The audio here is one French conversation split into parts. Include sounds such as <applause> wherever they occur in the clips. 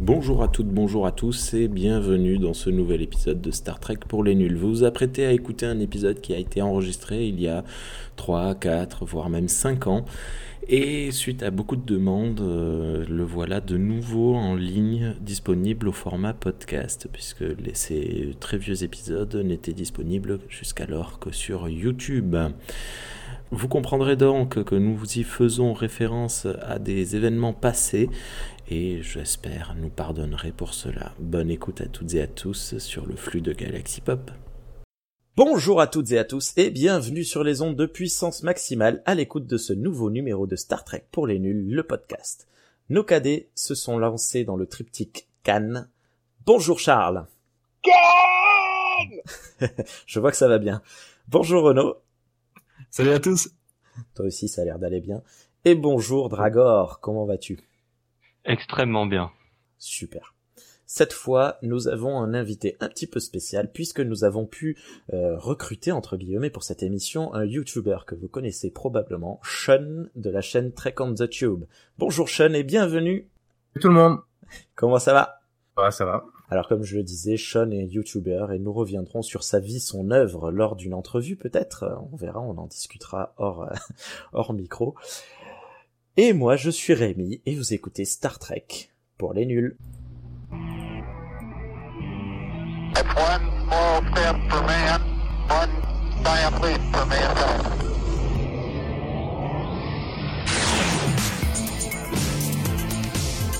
Bonjour à toutes, bonjour à tous et bienvenue dans ce nouvel épisode de Star Trek pour les nuls. Vous vous apprêtez à écouter un épisode qui a été enregistré il y a 3, 4, voire même 5 ans. Et suite à beaucoup de demandes, euh, le voilà de nouveau en ligne, disponible au format podcast, puisque ces très vieux épisodes n'étaient disponibles jusqu'alors que sur YouTube. Vous comprendrez donc que nous y faisons référence à des événements passés et j'espère nous pardonnerez pour cela. Bonne écoute à toutes et à tous sur le flux de Galaxy Pop. Bonjour à toutes et à tous et bienvenue sur les ondes de puissance maximale à l'écoute de ce nouveau numéro de Star Trek pour les nuls, le podcast. Nos cadets se sont lancés dans le triptyque Cannes. Bonjour Charles. Cannes <laughs> Je vois que ça va bien. Bonjour Renaud. Salut à tous. Toi aussi, ça a l'air d'aller bien. Et bonjour Dragor, comment vas-tu? Extrêmement bien. Super. Cette fois, nous avons un invité un petit peu spécial puisque nous avons pu euh, recruter entre guillemets pour cette émission un YouTuber que vous connaissez probablement, Sean de la chaîne Trek on the Tube. Bonjour Sean et bienvenue. Salut tout le monde. Comment ça va? Ouais, ça va. Alors comme je le disais, Sean est YouTuber et nous reviendrons sur sa vie, son œuvre lors d'une entrevue peut-être. On verra, on en discutera hors, <laughs> hors micro. Et moi, je suis Rémi et vous écoutez Star Trek pour les nuls.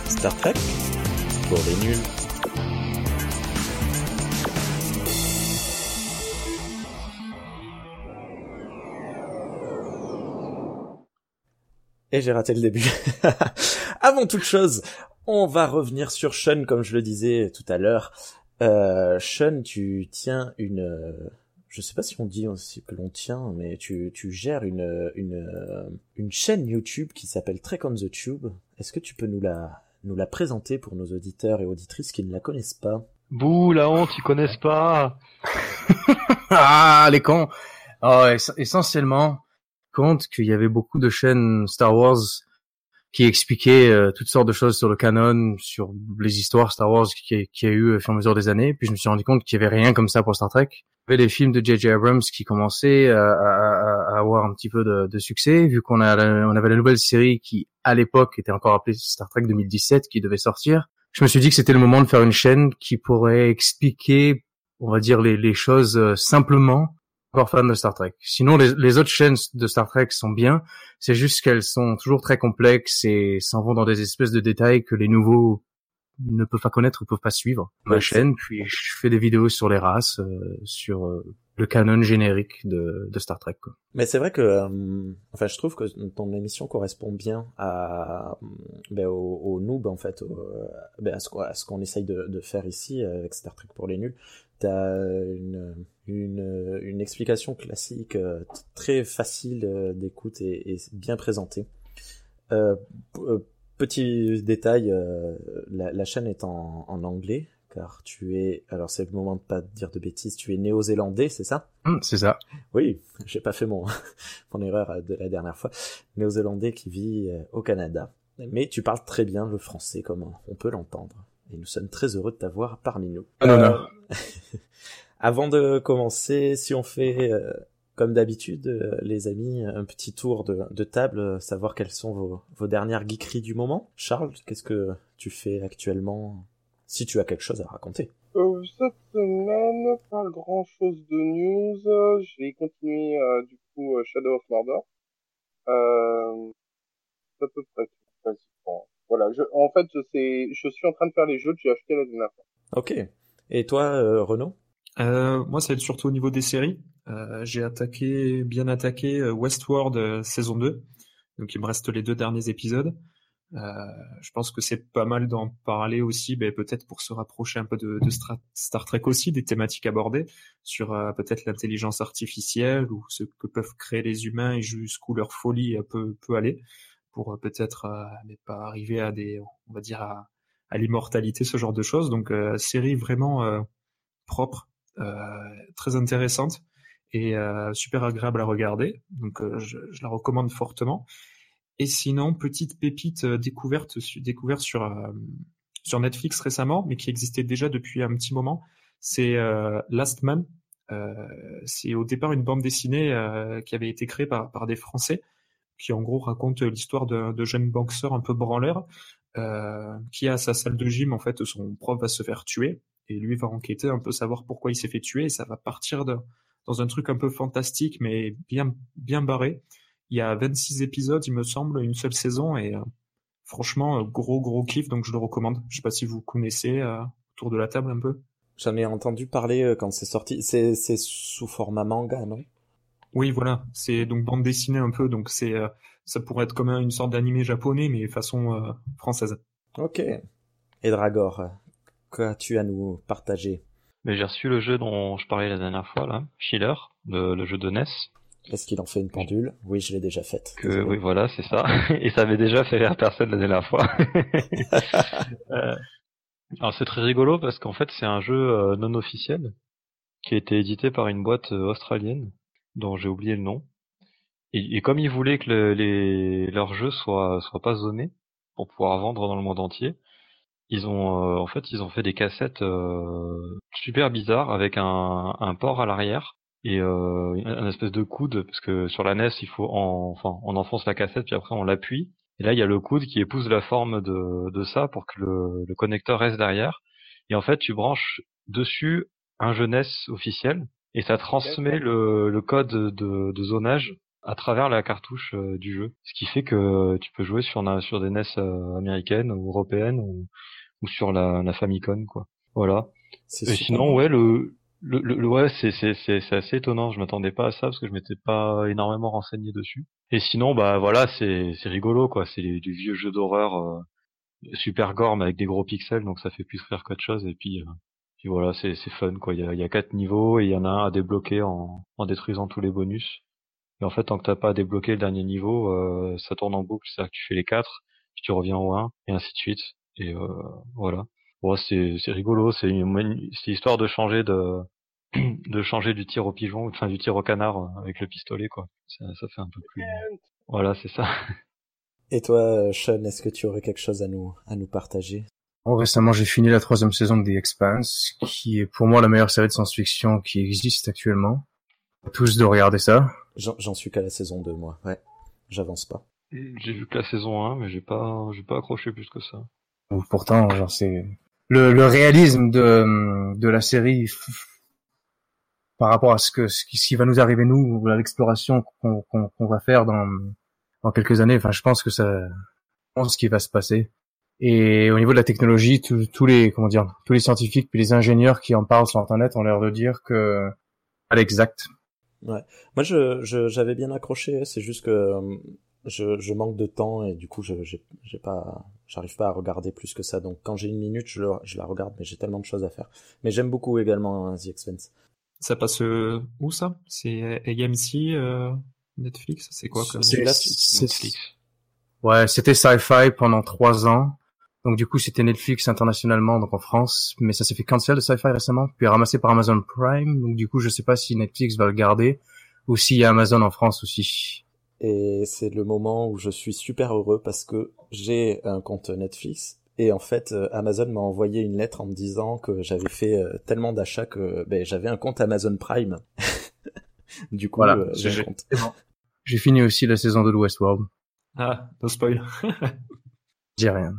Star Trek pour les nuls. Et j'ai raté le début. <laughs> Avant toute chose, on va revenir sur Sean, comme je le disais tout à l'heure. Euh, Sean, tu tiens une, je sais pas si on dit aussi que l'on tient, mais tu, tu gères une, une, une chaîne YouTube qui s'appelle Trek on the Tube. Est-ce que tu peux nous la, nous la présenter pour nos auditeurs et auditrices qui ne la connaissent pas? Bouh, la honte, ils connaissent pas. <laughs> ah, les cons. Oh, essentiellement, compte qu'il y avait beaucoup de chaînes Star Wars qui expliquaient euh, toutes sortes de choses sur le canon, sur les histoires Star Wars qui, y a eu au fur et à mesure des années. Puis je me suis rendu compte qu'il y avait rien comme ça pour Star Trek. Il y avait les films de J.J. Abrams qui commençaient à, avoir un petit peu de, succès, vu qu'on avait la nouvelle série qui, à l'époque, était encore appelée Star Trek 2017, qui devait sortir. Je me suis dit que c'était le moment de faire une chaîne qui pourrait expliquer, on va dire, les, les choses euh, simplement encore fan de Star Trek. Sinon, les, les, autres chaînes de Star Trek sont bien. C'est juste qu'elles sont toujours très complexes et s'en vont dans des espèces de détails que les nouveaux ne peuvent pas connaître ou peuvent pas suivre. Ma chaîne, puis je fais des vidéos sur les races, euh, sur euh, le canon générique de, de Star Trek. Quoi. Mais c'est vrai que, euh, enfin, je trouve que ton émission correspond bien à, ben, au, au, noob en fait, au, ben, à ce qu'on essaye de, de, faire ici avec Star Trek pour les nuls. T'as une, une, une explication classique, euh, très facile euh, d'écoute et, et, bien présentée. Euh, petit détail, la, la, chaîne est en, en, anglais, car tu es, alors c'est le moment de pas dire de bêtises, tu es néo-zélandais, c'est ça? Mmh, C'est ça. Oui, <laughs> j'ai pas fait mon, <laughs> mon erreur de la dernière fois. Néo-zélandais qui vit au Canada. Mais tu parles très bien le français, comme on peut l'entendre. Et nous sommes très heureux de t'avoir parmi nous. Ah, non, non. Avant de commencer, si on fait euh, comme d'habitude, euh, les amis, un petit tour de, de table, euh, savoir quelles sont vos, vos, dernières geekeries du moment. Charles, qu'est-ce que tu fais actuellement Si tu as quelque chose à raconter? cette semaine, pas grand chose de news. Je vais continuer du coup Shadow of Mordor. Euh, à peu près Voilà, je, en fait, je, je suis en train de faire les jeux que j'ai achetés la dernière fois. Ok. Et toi, Renaud? Euh, moi, ça va être surtout au niveau des séries. Euh, j'ai attaqué, bien attaqué euh, Westworld euh, saison 2. Donc il me reste les deux derniers épisodes. Euh, je pense que c'est pas mal d'en parler aussi, ben, peut-être pour se rapprocher un peu de, de Star Trek aussi, des thématiques abordées sur peut-être l'intelligence artificielle ou ce que peuvent créer les humains et jusqu'où leur folie peut, peut aller pour peut-être ne pas arriver à des, on va dire à, à l'immortalité, ce genre de choses. Donc série vraiment propre euh, très intéressante et euh, super agréable à regarder. Donc euh, je, je, la recommande fortement. Et sinon, petite pépite euh, découverte, découverte sur, euh, sur Netflix récemment, mais qui existait déjà depuis un petit moment, c'est euh, Last Man. c'est au départ une bande dessinée qui avait été créée par, par des Français, qui en gros raconte l'histoire de, de jeunes boxeurs un peu branleurs, qui a sa salle de gym, en fait, son prof va se faire tuer, et lui va enquêter, un peu savoir pourquoi il s'est fait tuer, et ça va partir de, dans un truc un peu fantastique, mais bien, bien barré. Il y a 26 épisodes, il me semble, une seule saison, et euh, franchement, euh, gros, gros kiff, donc je le recommande. Je sais pas si vous connaissez euh, autour de la table un peu. J'en ai entendu parler quand c'est sorti. C'est sous format manga, non? Oui, voilà. C'est donc bande dessinée un peu, donc c'est, ça pourrait être comme une sorte d'animé japonais, mais façon française. Ok. Et Dragor, qu'as-tu à nous partager? Mais j'ai reçu le jeu dont je parlais la dernière fois, là, Schiller, le, le jeu de NES. Est-ce qu'il en fait une pendule? Oui, je l'ai déjà faite. Que, oui, voilà, c'est ça. <laughs> Et ça avait déjà fait rire personne la dernière fois. <laughs> euh, alors c'est très rigolo parce qu'en fait c'est un jeu euh, non officiel qui a été édité par une boîte euh, australienne dont j'ai oublié le nom. Et, comme ils voulaient que le, les, leurs jeux soient, soient pas zonés pour pouvoir vendre dans le monde entier, ils ont euh, en fait ils ont fait des cassettes euh, super bizarres avec un, port à l'arrière et euh, un espèce de coude parce que sur la NES il faut en, enfin on enfonce la cassette puis après on l'appuie et là il y a le coude qui épouse la forme de, de ça pour que le, le connecteur reste derrière et en fait tu branches dessus un jeu NES officiel et ça transmet le, le code de, de zonage à travers la cartouche du jeu. Ce qui fait que tu peux jouer sur, sur des NES américaines ou européennes ou, ou sur la, la Famicom quoi. Voilà. Et sinon ouais le le, le ouais c'est c'est c'est assez étonnant, je m'attendais pas à ça parce que je m'étais pas énormément renseigné dessus. Et sinon bah voilà, c'est c'est rigolo quoi, c'est du vieux jeu d'horreur euh, super gore mais avec des gros pixels donc ça fait plus rire qu'autre chose et puis euh, puis voilà, c'est c'est fun quoi, il y a il y a quatre niveaux et il y en a un à débloquer en en détruisant tous les bonus. Et en fait, tant que t'as pas débloqué le dernier niveau, euh, ça tourne en boucle, c'est-à-dire que tu fais les quatre, puis tu reviens au 1, et ainsi de suite. Et euh, voilà. Ouais, c'est c'est rigolo, c'est une, c'est histoire de changer de <clears throat> de changer du tir au pigeon, enfin du tir au canard euh, avec le pistolet quoi. Ça, ça fait un peu plus. Voilà, c'est ça. Et toi, Sean, est-ce que tu aurais quelque chose à nous à nous partager? Oh, Récemment, j'ai fini la troisième saison de The Expanse, qui est pour moi la meilleure série de science-fiction qui existe actuellement. Tous de regarder ça. J'en suis qu'à la saison 2, moi. Ouais, j'avance pas. J'ai vu que la saison 1, mais j'ai pas j'ai pas accroché plus que ça. Pourtant, genre c'est le, le réalisme de, de la série par rapport à ce que ce qui, va nous arriver nous, à l'exploration qu'on qu'on va faire dans dans quelques années. Enfin, je pense que ça, je pense ce qui va se passer. Et au niveau de la technologie, tous les comment dire, tous les scientifiques puis les ingénieurs qui en parlent sur Internet ont l'air de dire que à l'exact. Ouais. Moi, je j'avais bien accroché. C'est juste que je, je, manque de temps et du coup je j'ai pas j'arrive pas à regarder plus que ça. Donc quand j'ai une minute je, je la regarde mais j'ai tellement de choses à faire. Mais j'aime beaucoup également hein, The Expense. Ça passe euh, où ça? C'est AMC euh, Netflix? C'est quoi comme c'est Netflix. Ouais c'était Sci-Fi pendant trois ans donc du coup c'était Netflix internationalement donc en France mais ça s'est fait cancel de Sci-Fi récemment puis ramassé par Amazon Prime donc du coup je sais pas si Netflix va le garder ou s'il y a Amazon en France aussi et c'est le moment où je suis super heureux parce que j'ai un compte Netflix et en fait euh, Amazon m'a envoyé une lettre en me disant que j'avais fait euh, tellement d'achats que ben, j'avais un compte Amazon Prime. <laughs> du coup, voilà, euh, j'ai un compte. J'ai fini aussi la saison de Westworld. Ah, no spoil. <laughs> J'ai rien.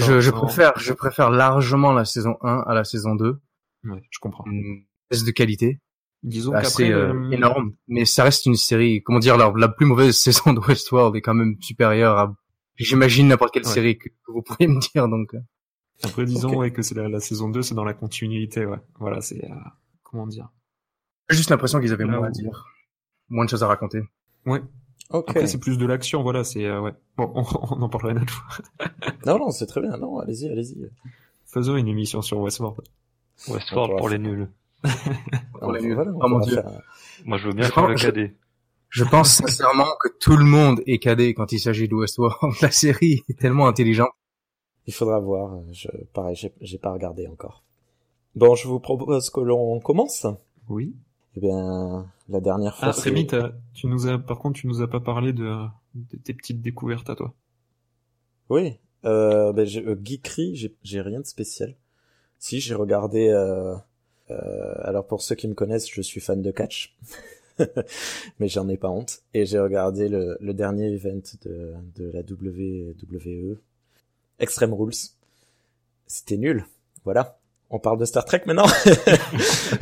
Je, je préfère, je préfère largement la saison 1 à la saison 2. Ouais, je comprends. Une baisse de qualité. Disons assez euh, énorme. Mais ça reste une série comment dire la, la plus mauvaise <laughs> saison de Westworld est quand même supérieure à j'imagine n'importe quelle série que, vous pourriez me dire donc euh. après disons ouais, que c'est la, la, saison 2 c'est dans la continuité ouais. Voilà c'est euh, comment dire? J'ai juste l'impression qu'ils avaient moins à dire. moins de choses à raconter. Ouais okay. après c'est plus de l'action voilà c'est ouais bon <laughs> on, on, en parlera une autre fois <laughs> non non c'est très bien non allez-y allez-y faisons une émission sur Westworld Westworld pour les nuls <laughs> pour les Voilà, Moi, je veux bien je faire le cadet. Je, pense sincèrement que tout le monde est cadet quand il s'agit de Westworld. La série est tellement intelligente. Il faudra voir. Je, pareil, j'ai pas regardé encore. Bon, je vous propose que l'on commence. Oui. Eh bien, la dernière fois. Ah, Rémi, tu nous as, par contre, tu nous as pas parlé de, tes petites découvertes à toi. Oui, euh, ben, euh, Geekery, j'ai rien de spécial. Si, j'ai regardé... Euh, euh, alors pour ceux qui me connaissent, je suis fan de catch. <laughs> mais j'en ai pas honte. Et j'ai regardé le, le, dernier event de, de la WWE, Extreme Rules. C'était nul. Voilà. On parle de Star Trek maintenant <laughs>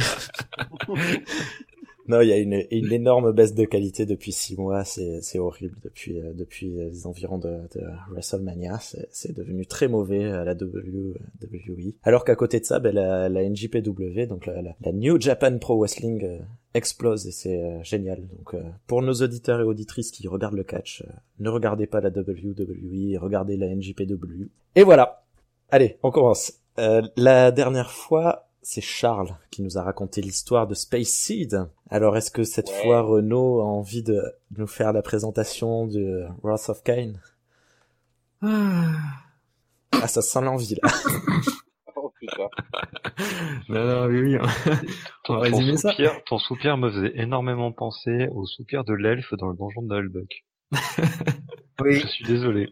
<laughs> Non, il y a une, une, énorme baisse de qualité depuis six mois. C'est, horrible depuis euh, depuis les environs de, de WrestleMania. C'est, devenu très mauvais à la WWE. Alors qu'à côté de ça, ben, la, la NJPW, donc la, la, New Japan Pro Wrestling, euh, explose et c'est euh, génial. Donc pour nos auditeurs et auditrices qui regardent le catch, ne regardez pas la WWE, regardez la NJPW. Et voilà. Allez, on commence. la dernière fois, c'est Charles qui nous a raconté l'histoire de Space Seed. Alors est-ce que cette fois Renault a envie de nous faire la présentation de Wrath of Kane ah. ah, ça sent l'envie là. <laughs> oh putain. <laughs> non, non, oui, oui. ton, résumer ça. Ton soupir me faisait énormément penser au soupir de l'elfe dans le donjon de Hulbuck. <laughs> oui. Je suis désolé.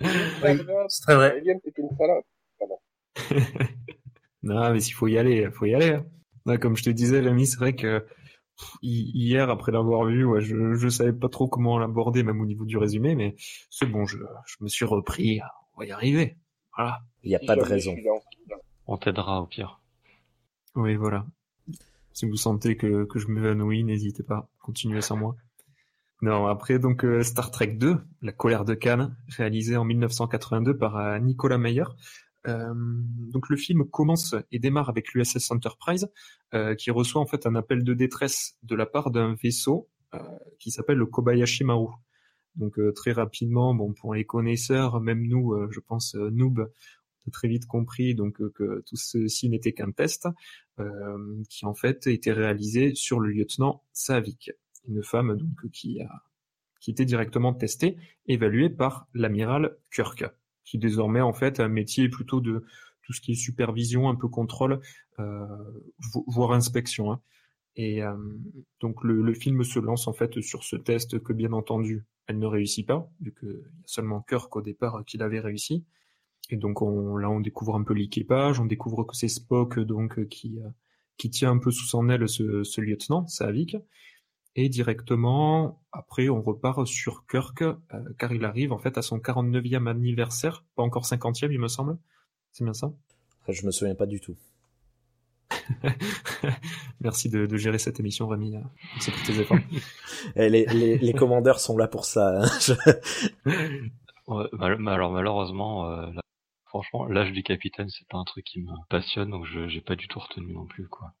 c'est très vrai. Non, mais s'il faut y aller, faut y aller. Hein. comme je te disais, l'ami, c'est vrai que hier, après l'avoir vu, ouais, je, je savais pas trop comment l'aborder, même au niveau du résumé, mais c'est bon, je, je me suis repris, on va y arriver. Voilà. Il n'y a pas de raison. On t'aidera au pire. Oui, voilà. Si vous sentez que, que je m'évanouis, n'hésitez pas, continuez sans moi. Non, après donc euh, Star Trek 2, La colère de Khan, réalisé en 1982 par euh, Nicolas Meyer, euh, donc le film commence et démarre avec l'USS Enterprise euh, qui reçoit en fait un appel de détresse de la part d'un vaisseau euh, qui s'appelle le Kobayashi Maru. Donc très rapidement, bon pour les connaisseurs, même nous, je pense noob, on a très vite compris donc que tout ceci n'était qu'un test qui en fait était réalisé sur le lieutenant Savik, une femme donc qui a qui était directement testée, évaluée par l'amiral Kirk qui désormais en fait un métier plutôt de tout ce qui est supervision, un peu contrôle, euh, voire inspection. Hein. Et euh, donc le, le, film se lance en fait sur ce test que bien entendu elle ne réussit pas, vu qu'il y a seulement Kirk au départ qui l'avait réussi. Et donc on, là on découvre un peu l'équipage, on découvre que c'est Spock donc qui euh, qui tient un peu sous son aile ce, ce lieutenant, Savik. Et directement, après, on repart sur Kirk, euh, car il arrive en fait à son 49e anniversaire, pas encore 50e, il me semble. C'est bien ça? Je me souviens pas du tout. <laughs> Merci de, de, gérer cette émission, Rémi. C'est pour tes efforts. <laughs> les, les, les, commandeurs sont là pour ça. Hein. <laughs> ouais, alors malheureusement, euh, franchement, l'âge du capitaine, c'est pas un truc qui me passionne, donc je j'ai pas du tout retenu non plus, quoi.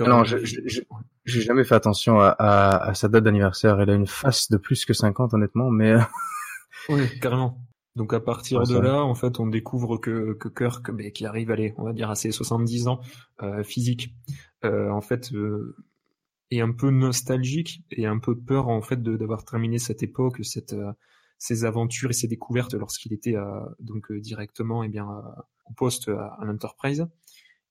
Non, j'ai jamais fait attention à, à, à sa date d'anniversaire. Elle a une face de plus que 50, honnêtement, mais... oui, carrément. Donc à partir de là, en fait, on découvre que, que Kirk, bah, qui arrive, allez, on va dire à ses 70 ans, euh, physique, euh, en fait, euh, est un peu nostalgique et un peu peur, en fait, d'avoir terminé cette époque, cette, euh, ses aventures et ses découvertes lorsqu'il était donc directement, eh bien, au poste à, à l'Enterprise.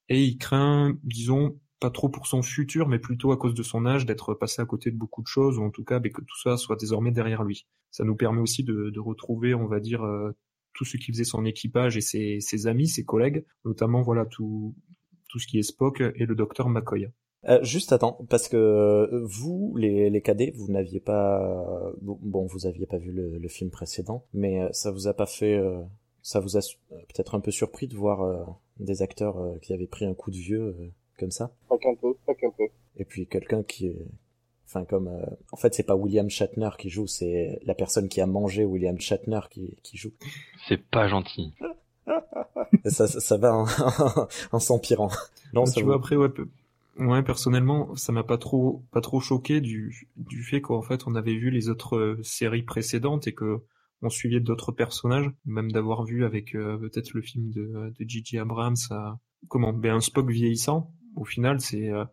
Et il craint, disons, pas trop pour son futur, mais plutôt à cause de son âge, d'être passé à côté de beaucoup de choses, ou en tout cas que tout ça soit désormais derrière lui. Ça nous permet aussi de, de retrouver, on va dire, euh, tout ce qui faisait son équipage et ses, ses, amis, ses collègues, notamment voilà tout, tout ce qui est Spock et le docteur McCoy. Euh, juste attends, parce que euh, vous, les, les cadets, vous n'aviez pas, bon, vous aviez pas vu le, le, film précédent, mais ça vous a pas fait, ça vous a peut-être un peu surpris de voir des acteurs qui avaient pris un coup de vieux comme ça. Pas qu'un peu, pas qu'un peu. Et puis quelqu'un qui est, enfin comme, euh, en fait c'est pas William Shatner qui joue, c'est la personne qui a mangé William Shatner qui, qui joue. C'est pas gentil. <laughs> ça, ça, ça, va en, <laughs> en s'empirant. Non, tu vois après ouais, ouais personnellement ça m'a pas trop pas trop choqué du du fait qu'en fait on avait vu les autres euh, séries précédentes et que on suivait d'autres personnages, même d'avoir vu avec euh, peut-être le film de, de Gigi Abrams, comment, ben un Spock vieillissant, au final, c'est euh,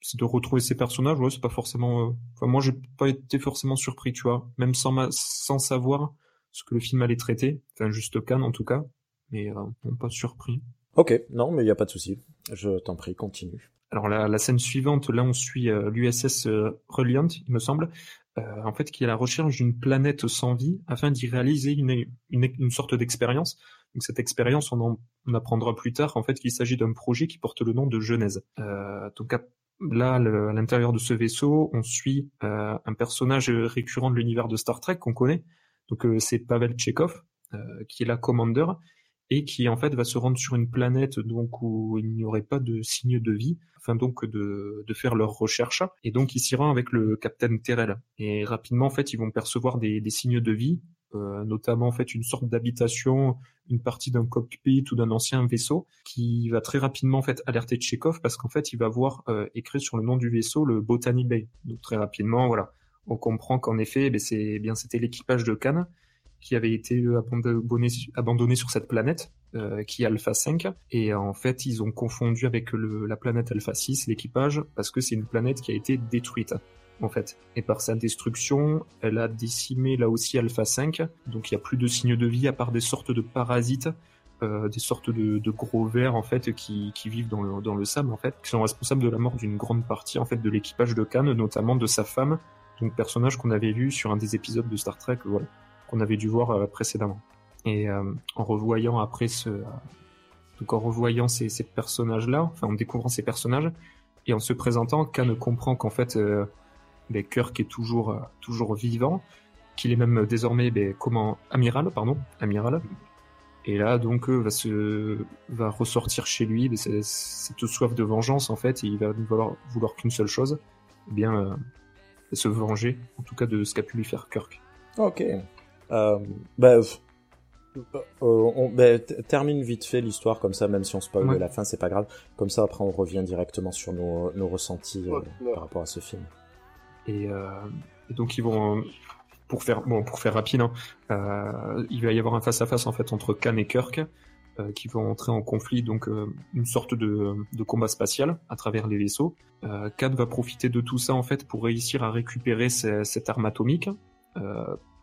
c'est de retrouver ces personnages. Ouais, c'est pas forcément. Euh, enfin, moi, j'ai pas été forcément surpris, tu vois, même sans ma... sans savoir ce que le film allait traiter. Enfin, juste Cannes en tout cas, mais euh, pas surpris. Ok, non, mais il y a pas de souci. Je t'en prie, continue. Alors la, la, scène suivante, là, on suit l'USS Reliant, il me semble, en fait, qui est à la recherche d'une planète sans vie afin d'y réaliser une, une, une sorte d'expérience. Donc cette expérience, on, en, apprendra plus tard en fait qu'il s'agit d'un projet qui porte le nom de Genèse. Euh, donc là, à l'intérieur de ce vaisseau, on suit euh, un personnage récurrent de l'univers de Star Trek qu'on connaît. Donc euh, c'est Pavel Chekhov, euh, qui est la commander et qui en fait va se rendre sur une planète donc où il n'y aurait pas de signe de vie afin donc de, faire leurs recherches et donc il s'y rend avec le capitaine Terrell et rapidement en fait ils vont percevoir des, signes de vie notamment en fait une sorte d'habitation, une partie d'un cockpit ou d'un ancien vaisseau, qui va très rapidement en fait alerter Chekhov parce qu'en fait il va voir euh, écrit sur le nom du vaisseau le Botany Bay. Donc très rapidement, voilà, on comprend qu'en effet, ben, c'est eh bien c'était l'équipage de Cannes qui avait été abandonné, abandonné sur cette planète, euh, qui est Alpha 5. Et en fait, ils ont confondu avec le, la planète Alpha 6, l'équipage, parce que c'est une planète qui a été détruite en fait. Et par sa destruction, elle a décimé là aussi Alpha 5, donc il n'y a plus de signes de vie à part des sortes de parasites, euh, des sortes de, de, gros vers en fait qui, qui vivent dans le, dans le sable en fait, qui sont responsables de la mort d'une grande partie en fait de l'équipage de Khan, notamment de sa femme, donc personnage qu'on avait vu sur un des épisodes de Star Trek, voilà, qu'on avait dû voir euh, précédemment. Et euh, en revoyant après ce, donc en revoyant ces, ces personnages-là, enfin en découvrant ces personnages et en se présentant, Khan comprend qu'en fait euh, ben, Kirk est toujours, euh, toujours vivant, qu'il est même désormais ben, comment amiral, pardon, amiral. Et là, donc, euh, va se, va ressortir chez lui ben, cette soif de vengeance en fait, et il va vouloir, vouloir qu'une seule chose, eh bien, euh, se venger, en tout cas de ce qu'a pu lui faire Kirk. Ok. Euh, bah, on bah, termine vite fait l'histoire comme ça, même si on spoil ouais. la fin, c'est pas grave. Comme ça, après, on revient directement sur nos, nos ressentis ouais, euh, par rapport à ce film. Et, euh, et, donc ils vont pour faire bon pour faire rapide, hein, euh, il va y avoir un face à face en fait entre Khan et Kirk euh, qui vont entrer en conflit, donc euh, une sorte de, de, combat spatial à travers les vaisseaux. Euh, Khan va profiter de tout ça en fait pour réussir à récupérer cette arme atomique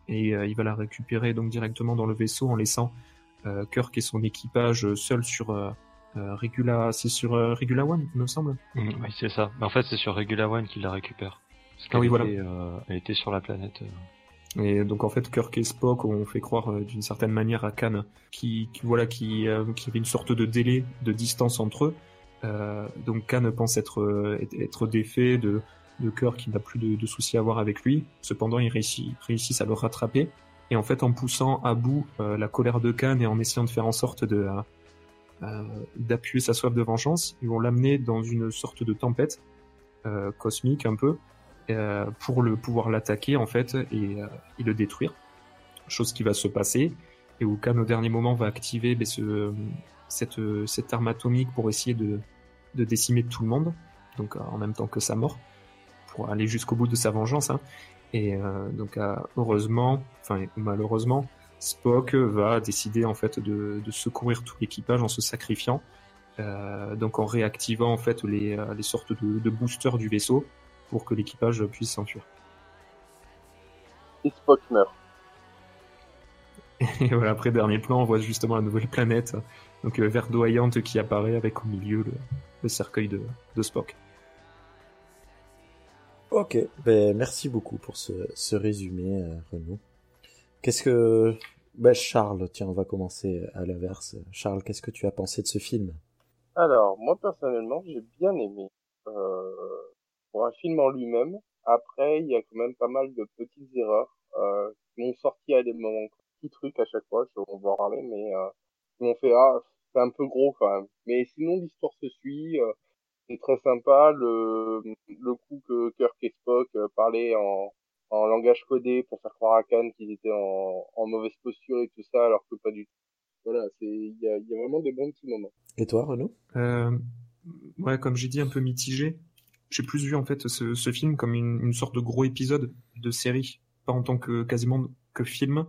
et il va la récupérer donc directement dans le vaisseau en laissant Kirk et son équipage seuls sur euh, Regula, c'est sur euh, Regula One, il me semble. Mmh, oui, c'est ça. En fait, c'est sur Regula One qu'il la récupère. Ah oui, voilà. Euh, elle était sur la planète. Euh. Et donc en fait, Kirk et Spock ont fait croire euh, d'une certaine manière à Khan qui, qui voilà, qui, euh, qui avait une sorte de délai, de distance entre eux. donc Khan pense être être défait de de Kirk qui n'a plus de, de, soucis à avoir avec lui. Cependant, ils réussit, réussissent à le rattraper. Et en fait, en poussant à bout la colère de Khan et en essayant de faire en sorte de d'appuyer sa soif de vengeance, ils vont l'amener dans une sorte de tempête cosmique un peu pour le pouvoir l'attaquer en fait et, euh, et, le détruire. Chose qui va se passer et où Khan au dernier moment va activer ben, ce, cette, cette arme atomique pour essayer de, de décimer tout le monde, donc en même temps que sa mort, pour aller jusqu'au bout de sa vengeance. Hein. Et euh, donc heureusement, enfin malheureusement, Spock va décider en fait de, de secourir tout l'équipage en se sacrifiant, euh, donc en réactivant en fait les, les sortes de, de boosters du vaisseau pour que l'équipage puisse s'enfuir. Et Spock meurt. Et voilà, après dernier plan, on voit justement la nouvelle planète, donc euh, verdoyante qui apparaît avec au milieu le, le cercueil de, de, Spock. Ok, ben, merci beaucoup pour ce, ce résumé, euh, Renaud. Qu'est-ce que... Ben, Charles, tiens, on va commencer à l'inverse. Charles, qu'est-ce que tu as pensé de ce film? Alors, moi personnellement, j'ai bien aimé. Euh, pour un film en lui-même. Après, il y a quand même pas mal de petites erreurs euh, qui m'ont sorti à des moments, petits trucs à chaque fois, on va en parler, mais euh, qui m'ont fait ah c'est un peu gros quand même. Mais sinon l'histoire se suit, euh, c'est très sympa. Le le coup que Kirk et Spock euh, parlaient en en langage codé pour faire croire à Khan qu'ils étaient en, en mauvaise posture et tout ça, alors que pas du tout. Voilà, c'est il y a, y a vraiment des bons petits moments. Et toi, Renaud? Euh, Ouais, comme j'ai dit, un peu mitigé j'ai plus vu en fait ce, ce film comme une, une, sorte de gros épisode de série, pas en tant que quasiment que film.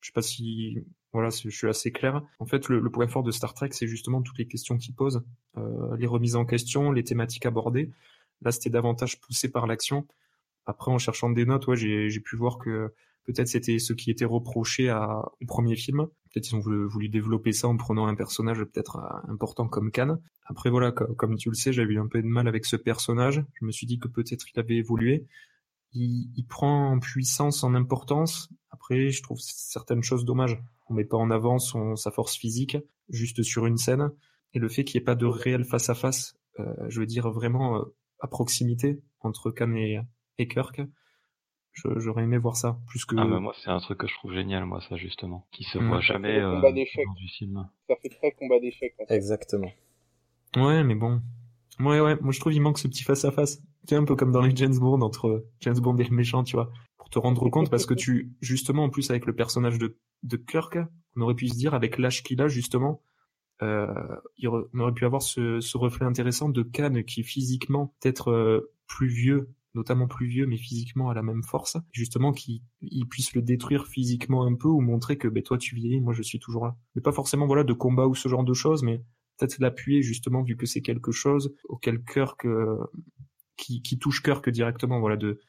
Je sais pas si voilà, je suis assez clair. En fait, le, le point fort de Star Trek, c'est justement toutes les questions qu'il pose, euh, les remises en question, les thématiques abordées. Là, c'était davantage poussé par l'action. Après, en cherchant des notes, ouais, j'ai pu voir que peut-être c'était ce qui était reproché à, au premier film. Peut-être ils ont voulu, développer ça en prenant un personnage peut-être euh, important comme Khan. Après voilà, comme, comme tu le sais, j'avais eu un peu de mal avec ce personnage. Je me suis dit que peut-être il avait évolué. il, il prend en puissance, en importance. Après, je trouve certaines choses dommages. On met pas en avant son, sa force physique, juste sur une scène. Et le fait qu'il n'y ait pas de réel face à face, je veux dire vraiment euh, à proximité entre Khan et, et Kirk, j'aurais aimé voir ça plus que. Ah bah moi c'est un truc que je trouve génial moi ça justement, qui se voit jamais euh, dans du film. Ça fait très combat d'échecs. Exactement. Ouais mais bon, ouais ouais, moi je trouve il manque ce petit face à face. Tu un peu comme dans les James Bond entre James Bond et le méchant, tu vois, pour te rendre compte parce que tu justement en plus avec le personnage de de Kirk, on aurait pu se dire avec l'âge qu'il a justement. Euh, on aurait pu avoir ce, ce reflet intéressant de Khan qui physiquement peut-être euh, plus vieux notamment plus vieux, mais physiquement à la même force, justement qu'il puisse le détruire physiquement un peu ou montrer que ben, toi tu vieillis, moi je suis toujours là. Mais pas forcément voilà de combat ou ce genre de choses, mais peut-être l'appuyer justement vu que c'est quelque chose auquel cœur que qui, qui touche cœur que directement voilà de,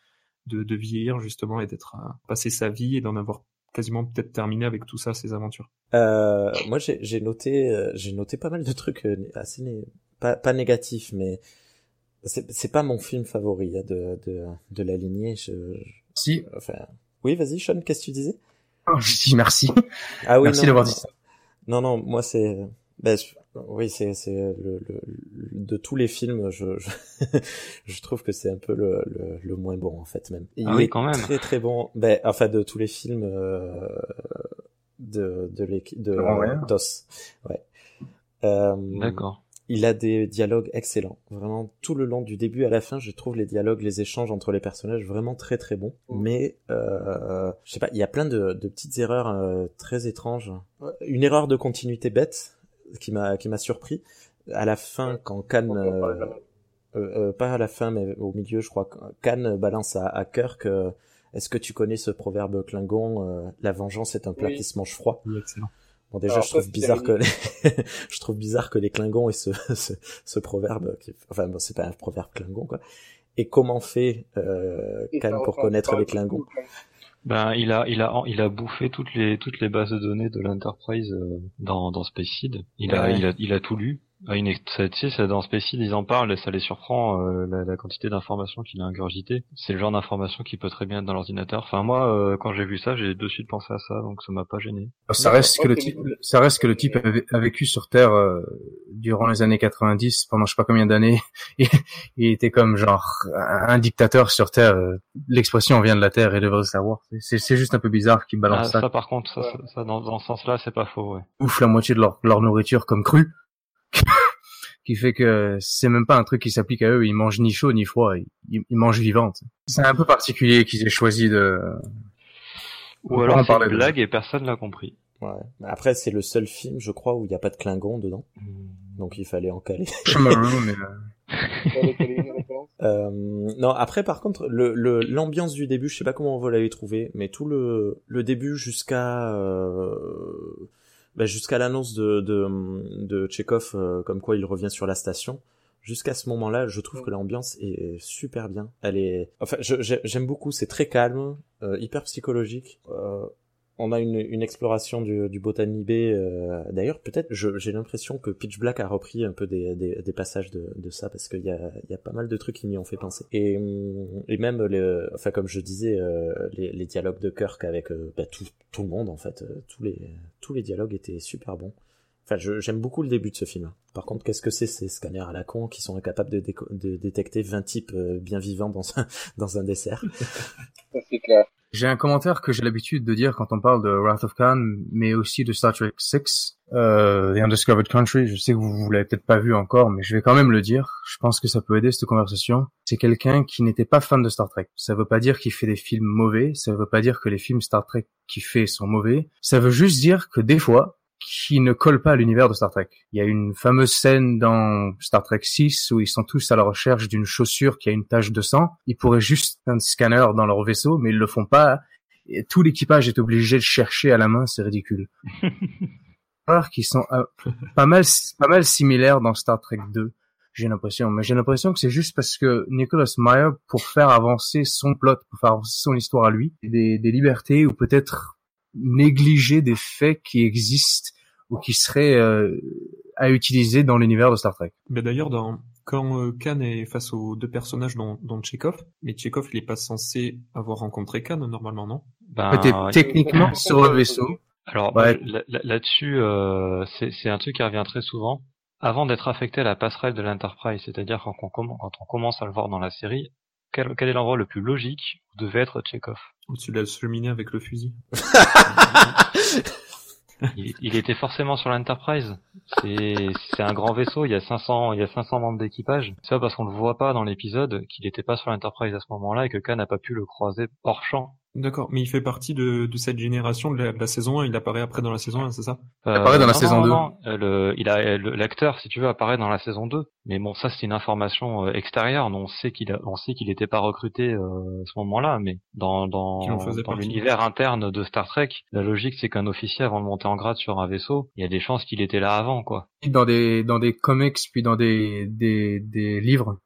de, de vieillir justement et d'être à passer sa vie et d'en avoir quasiment peut-être terminé avec tout ça ses aventures. Euh, moi j'ai noté euh, j'ai noté pas mal de trucs euh, assez pas, pas négatifs mais c'est pas mon film favori hein, de, de, de la lignée. Je, Si. Enfin, oui, vas-y, Sean, qu'est-ce que tu disais? Oh, Je dis merci. Ah oui, <laughs> merci d'avoir dit ça. Non, non, moi c'est, ben, oui, c'est c'est le, le, de tous les films, je je, <laughs> je trouve que c'est un peu le, le, le, moins bon en fait même. Il ah oui, quand même. Très très bon. Ben, enfin de tous les films euh, de de l'équipe de DOS. Ouais. Euh, D'accord il a des dialogues excellents. Vraiment, tout le long du début à la fin, je trouve les dialogues, les échanges entre les personnages vraiment très très bons. Mais, euh, je sais pas, il y a plein de, de petites erreurs euh, très étranges. Une erreur de continuité bête qui m'a qui m'a surpris. À la fin, quand Khan, euh, euh, pas à la fin, mais au milieu, je crois, Khan balance à, à Kirk. Est-ce que tu connais ce proverbe Klingon La vengeance est un plat qui se mange froid? Oui, excellent. Bon déjà je trouve bizarre que les... <laughs> je trouve bizarre que les Klingons aient ce, <laughs> ce, ce proverbe qui... enfin bon c'est pas un proverbe Klingon quoi. Et comment fait euh, Khan pour connaître les Klingons? Ben il a il a il a bouffé toutes les toutes les bases de données de l'Enterprise euh, dans dans Space Il a, il a il a tout lu ah, une, tu sais, dans Spécile, ils en parlent et ça les surprend euh, la, la, quantité d'informations qu'il a ingurgité. C'est le genre d'informations qui peut très bien être dans l'ordinateur. Enfin moi, euh, quand j'ai vu ça, j'ai de suite pensé à ça, donc ça m'a pas gêné. Ça reste que le type, ça reste que le type a, vécu sur Terre euh, durant les années 90, pendant je sais pas combien d'années. <laughs> il était comme genre un dictateur sur Terre. L'expression vient de la Terre et devrait savoir. C'est juste un peu bizarre qu'il balance ah, ça. Ça par contre, ça, ça, dans, dans ce sens-là, c'est pas faux. Ouais. Ouf la moitié de leur, leur nourriture comme crue. Qui fait que c'est même pas un truc qui s'applique à eux. Ils mangent ni chaud ni froid. Ils, mangent vivante. C'est un peu particulier qu'ils aient choisi de. Ou alors c'est une blague et personne l'a compris. Ouais. Après, c'est le seul film, je crois, où il n'y a pas de Klingon dedans. Hmm. Donc il fallait en caler. <laughs> Euh, euh, non, après par contre, le l'ambiance du début, je sais pas comment vous l'avez trouvé, mais tout le le début jusqu'à euh, bah, jusqu'à l'annonce de, de, de Chekhov, euh, comme quoi il revient sur la station, jusqu'à ce moment-là, je trouve que l'ambiance est super bien. Elle est, enfin, j'aime beaucoup. C'est très calme, euh, hyper psychologique. Euh, on a une, une exploration du, du Botany Bay. Euh, d'ailleurs, peut-être, j'ai l'impression que Pitch Black a repris un peu des, des, des passages de, de, ça parce qu'il y a, y a pas mal de trucs qui m'y ont fait penser. Et, et même, enfin, comme je disais, euh, les, les, dialogues de Kirk avec euh, bah, tout, tout le monde, en fait, tous les, tous les dialogues étaient super bons. Enfin, j'aime beaucoup le début de ce film. Par contre, qu'est-ce que c'est ces scanners à la con qui sont incapables de, détecter 20 types bien vivants dans un, <laughs> dans un dessert? C'est clair. J'ai un commentaire que j'ai l'habitude de dire quand on parle de Wrath of Khan, mais aussi de Star Trek 6, euh, The Undiscovered Country. Je sais que vous, vous l'avez peut-être pas vu encore, mais je vais quand même le dire. Je pense que ça peut aider cette conversation. C'est quelqu'un qui n'était pas fan de Star Trek. Ça veut pas dire qu'il fait des films mauvais. Ça veut pas dire que les films Star Trek qu'il fait sont mauvais. Ça veut juste dire que des fois, qui ne colle pas à l'univers de Star Trek. Il y a une fameuse scène dans Star Trek 6 où ils sont tous à la recherche d'une chaussure qui a une tache de sang. Ils pourraient juste un scanner dans leur vaisseau, mais ils le font pas. Et tout l'équipage est obligé de chercher à la main, c'est ridicule. <laughs> qui sont euh, pas mal, pas mal similaires dans Star Trek 2. J'ai l'impression, mais j'ai l'impression que c'est juste parce que Nicholas Meyer, pour faire avancer son plot, pour faire avancer son histoire à lui, des, des libertés ou peut-être négliger des faits qui existent ou qui seraient euh, à utiliser dans l'univers de Star Trek. Mais d'ailleurs, dans quand euh, Khan est face aux deux personnages dont, dont Chekhov, mais Chekhov il est pas censé avoir rencontré Khan normalement, non? Ben, T'es techniquement sur le vaisseau. Alors Ouais. là-dessus, euh, c'est c'est un truc qui revient très souvent. Avant d'être affecté à la passerelle de l'Enterprise, c'est-à-dire quand, on comm- quand on commence à le voir dans la série, quel, quel est l'endroit le plus logique où devait être Chekhov? Au-dessus de la cheminée avec le fusil. <laughs> il, était forcément sur l'Enterprise. C'est un grand vaisseau, il y a 500 il y a 500 membres d'équipage. C'est pas parce qu'on le voit pas dans l'épisode qu'il était pas sur l'Enterprise à ce moment-là et que Khan n'a pas pu le croiser hors champ. D'accord, mais il fait partie de, de cette génération de la, de la saison 1, il apparaît après dans la saison 1, c'est ça? Apparaît dans la non, saison non, 2. non, euh, le- il a le- l'acteur, si tu veux, apparaît dans la saison 2. Mais bon, ça c'est une information euh, extérieure. On sait qu'il a, on sait qu'il n'était pas recruté euh, à ce moment-là, mais dans dans, dans l'univers interne de Star Trek, la logique c'est qu'un officier avant de monter en grade sur un vaisseau, il y a des chances qu'il était là avant, quoi. Dans des, dans des comics, puis dans des, des, des livres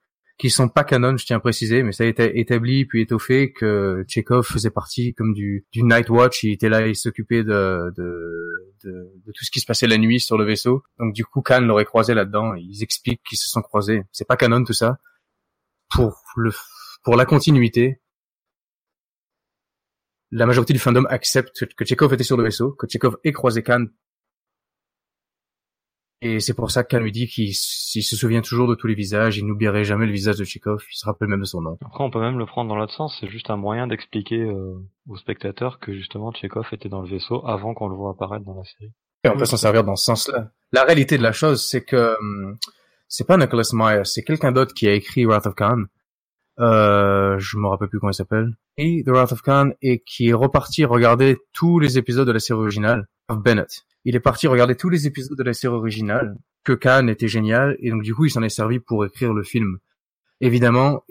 qui sont pas canon, je tiens à préciser, mais ça a été établi puis étoffé que Chekhov faisait partie comme du, du Night Watch, il était là, il s'occupait de, de, de, de tout ce qui se passait la nuit sur le vaisseau. Donc du coup, Khan l'aurait croisé là-dedans, ils expliquent qu'ils se sont croisés. C'est pas canon tout ça. Pour le, pour la continuité, la majorité du fandom accepte que Chekhov était sur le vaisseau, que Chekhov ait croisé Khan et c'est pour ça que Khan lui dit qu'il se souvient toujours de tous les visages, il n'oublierait jamais le visage de Chekhov, il se rappelle même de son nom. Après, on peut même le prendre dans l'autre sens. C'est juste un moyen d'expliquer euh, aux spectateurs que justement Chekhov était dans le vaisseau avant qu'on le voit apparaître dans la série. Et on peut s'en servir dans ce sens-là. La réalité de la chose, c'est que hum, c'est pas Nicholas Meyer, c'est quelqu'un d'autre qui a écrit Wrath of Khan. Euh, je me rappelle plus comment il s'appelle. Et The Wrath of Khan et qui est reparti regarder tous les épisodes de la série originale of Bennett. Il est parti regarder tous les épisodes de la série originale que Khan était génial et donc du coup il s'en est servi pour écrire le film. Évidemment,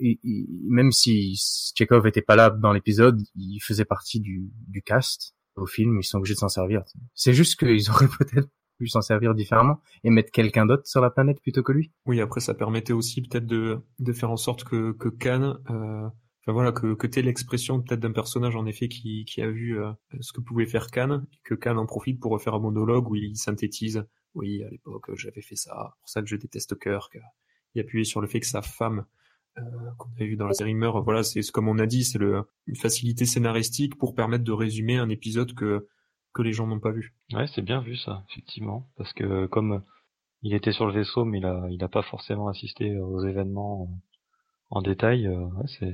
même si Chekhov était pas là dans l'épisode, il faisait partie du, du cast au film, ils sont obligés de s'en servir. C'est juste qu'ils <laughs> auraient peut-être pu s'en servir différemment et mettre quelqu'un d'autre sur la planète plutôt que lui. Oui, après ça permettait aussi peut-être de, de faire en sorte que, que Khan, euh, enfin voilà, que, que t'aies l'expression peut-être d'un personnage en effet qui, qui a vu euh, ce que pouvait faire Khan, et que Khan en profite pour refaire un monologue où il synthétise, oui, à l'époque j'avais fait ça, pour ça que je déteste Kirk, il appuyait sur le fait que sa femme, euh, qu'on avait vu dans la série meurt, voilà, c'est c'est comme on a dit, c'est le une facilité scénaristique pour permettre de résumer un épisode que que les gens n'ont pas vu. Ouais, c'est bien vu ça, effectivement, parce que comme il était sur le vaisseau, mais il a, il a pas forcément assisté aux événements en détail. euh, ouais,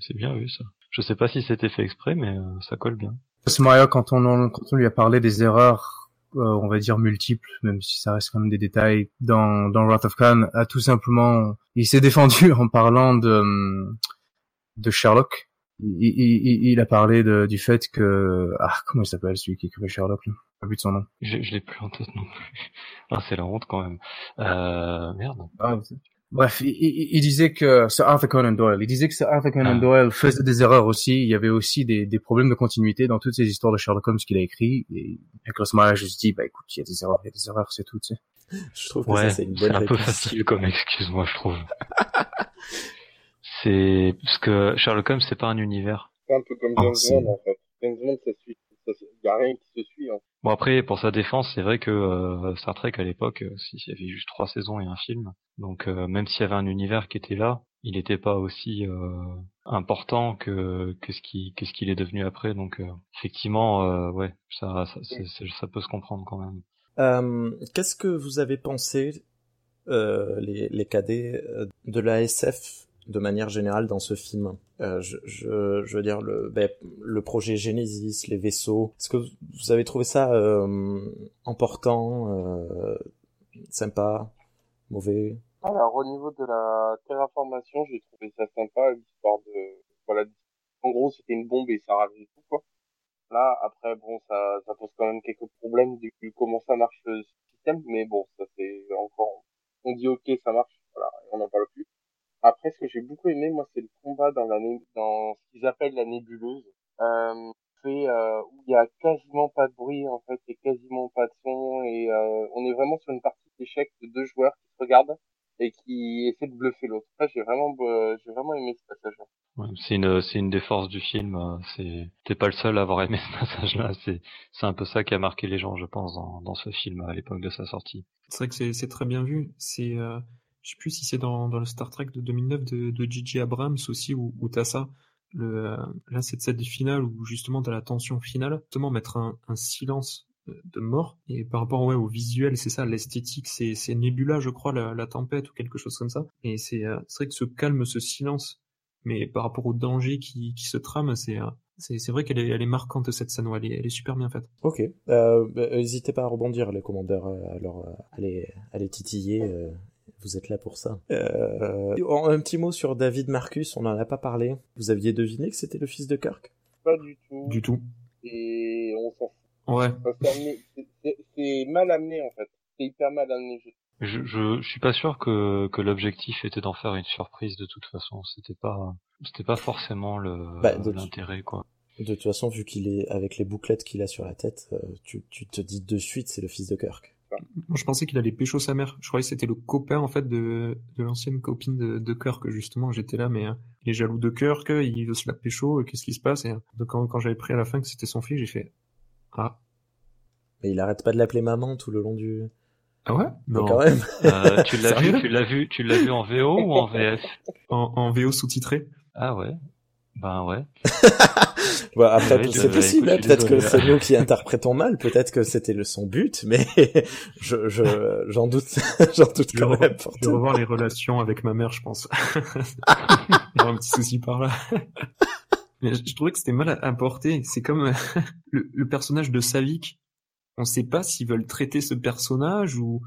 c'est, bien vu ça. Je sais pas si c'était fait exprès, mais euh, ça colle bien. Meyer, quand on, quand on lui a parlé des erreurs, euh, on va dire multiples, même si ça reste quand même des détails, dans, dans Wrath of Khan, a tout simplement, il s'est <laughs> défendu en parlant de, de Sherlock. Il, il, il- a parlé de, du fait que, ah, comment il s'appelle celui qui écrivait Sherlock, là? Pas vu de son nom. Je, je l'ai plus en tête non plus. <laughs> Ah, c'est la honte quand même. Euh, merde. Ah, Bref, il, il- il disait que Sir Arthur Conan Doyle, il disait que Sir Arthur Conan Ah. Doyle faisait des erreurs aussi. Il y avait aussi des, des problèmes de continuité dans toutes ces histoires de Sherlock Holmes qu'il a écrit. Et Nicholas Meyer a juste dit, bah écoute, il y a des erreurs, il y a des erreurs, c'est tout, tu sais. Je trouve que Ouais, ça, c'est une c'est bonne un peu facile comme excuse, moi, je trouve. <laughs> c'est parce que Sherlock Holmes, c'est pas un univers. C'est un peu comme Ah, James c'est- Bond, en fait. James Bond, ça suit. Ça, y a rien qui se suit, hein. Bon après, pour sa défense, c'est vrai que euh, Star Trek à l'époque, euh, si- il y avait juste trois saisons et un film, donc euh, même s'il y avait un univers qui était là, il n'était pas aussi euh, important que que ce qui que ce qu'il est devenu après. Donc euh, effectivement, euh, ouais, ça ça, peut se comprendre quand même. Euh, Qu'est-ce que vous avez pensé, euh, les, les cadets, de la SF de manière générale dans ce film euh, je, je, je veux dire, le, ben, le projet Genesis, les vaisseaux, est-ce que vous avez trouvé ça euh, important, euh, sympa, mauvais? Alors, au niveau de la terraformation, j'ai trouvé ça sympa, l'histoire de, voilà, en gros, c'était une bombe et ça rajoute tout, quoi. Là, après, bon, ça, ça pose quand même quelques problèmes du comment ça marche le système, mais bon, ça c'est encore, on dit ok, ça marche, voilà, on n'en parle plus. Après, ce que j'ai beaucoup aimé, moi, c'est le combat dans la, dans ce qu'ils appellent la nébuleuse. Euh, euh, où il y a quasiment pas de bruit, en fait, et quasiment pas de son, et euh, on est vraiment sur une partie d'échecs de deux joueurs qui se regardent et qui essaient de bluffer l'autre. Ça, j'ai vraiment, euh, j'ai vraiment aimé ce passage-là. Ouais, c'est une c'est une des forces du film. C'est t'es pas le seul à avoir aimé ce passage-là. C'est c'est un peu ça qui a marqué les gens, je pense, dans dans ce film à l'époque de sa sortie. C'est vrai que c'est c'est très bien vu. C'est, euh, je sais plus si c'est dans, le Star Trek de 2009 de, de J.J. Abrams aussi, où, où t'as ça. Euh, là, cette scène finale où justement t'as la tension finale, justement mettre un, silence euh, de mort. Et par rapport au visuel, c'est ça, l'esthétique, c'est, c'est Nebula, je crois, la, tempête ou quelque chose comme ça. Et c'est, euh, c'est vrai que ce calme, ce silence, mais par rapport au danger qui, se trame, c'est, c'est, c'est vrai qu'elle est, marquante cette scène, elle, est, super bien faite. Ok. Bah, N'hésitez pas à rebondir, les commandeurs. Alors, allez, allez titiller. Vous êtes là pour ça. Euh, un petit mot sur David Marcus, on n'en a pas parlé. Vous aviez deviné que c'était le fils de Kirk? Pas du tout. Du tout. Et on s'en fout. Ouais. C'est mal amené, en fait. C'est hyper mal amené. je Je, suis pas sûr que, que l'objectif était d'en faire une surprise de toute façon. C'était pas, c'était pas forcément le, Bah, l'intérêt, quoi. De toute façon, vu qu'il est avec les bouclettes qu'il a sur la tête, euh, tu, tu te dis de suite c'est le fils de Kirk. Moi, je pensais qu'il allait pécho sa mère. Je croyais que c'était le copain, en fait, de, de l'ancienne copine de, de Kirk, justement. J'étais là, mais euh, il est jaloux de Kirk, il veut se la pécho, qu'est-ce qui se passe? Et euh, donc, quand, quand j'avais pris à la fin que c'était son fils, j'ai fait, ah. Mais il arrête pas de l'appeler maman tout le long du. Ah ouais? Mais Non. quand même. Euh, tu l'as vu, tu l'as vu, tu l'as vu en VO ou en VF? En, en VO sous-titré. Ah ouais. Ben ouais. <laughs> Bon, après, Ouais, tout c'est possible. hein. Peut-être que c'est nous qui interprétons mal. Peut-être que c'était le son but, mais <laughs> je, je, j'en doute, <laughs> j'en doute Je quand même. je pour vais revoir les relations avec ma mère, je pense. Il y aura un petit souci par là. Mais je, je trouvais que c'était mal apporté. C'est comme le, le personnage de Savik. On sait pas s'ils veulent traiter ce personnage ou,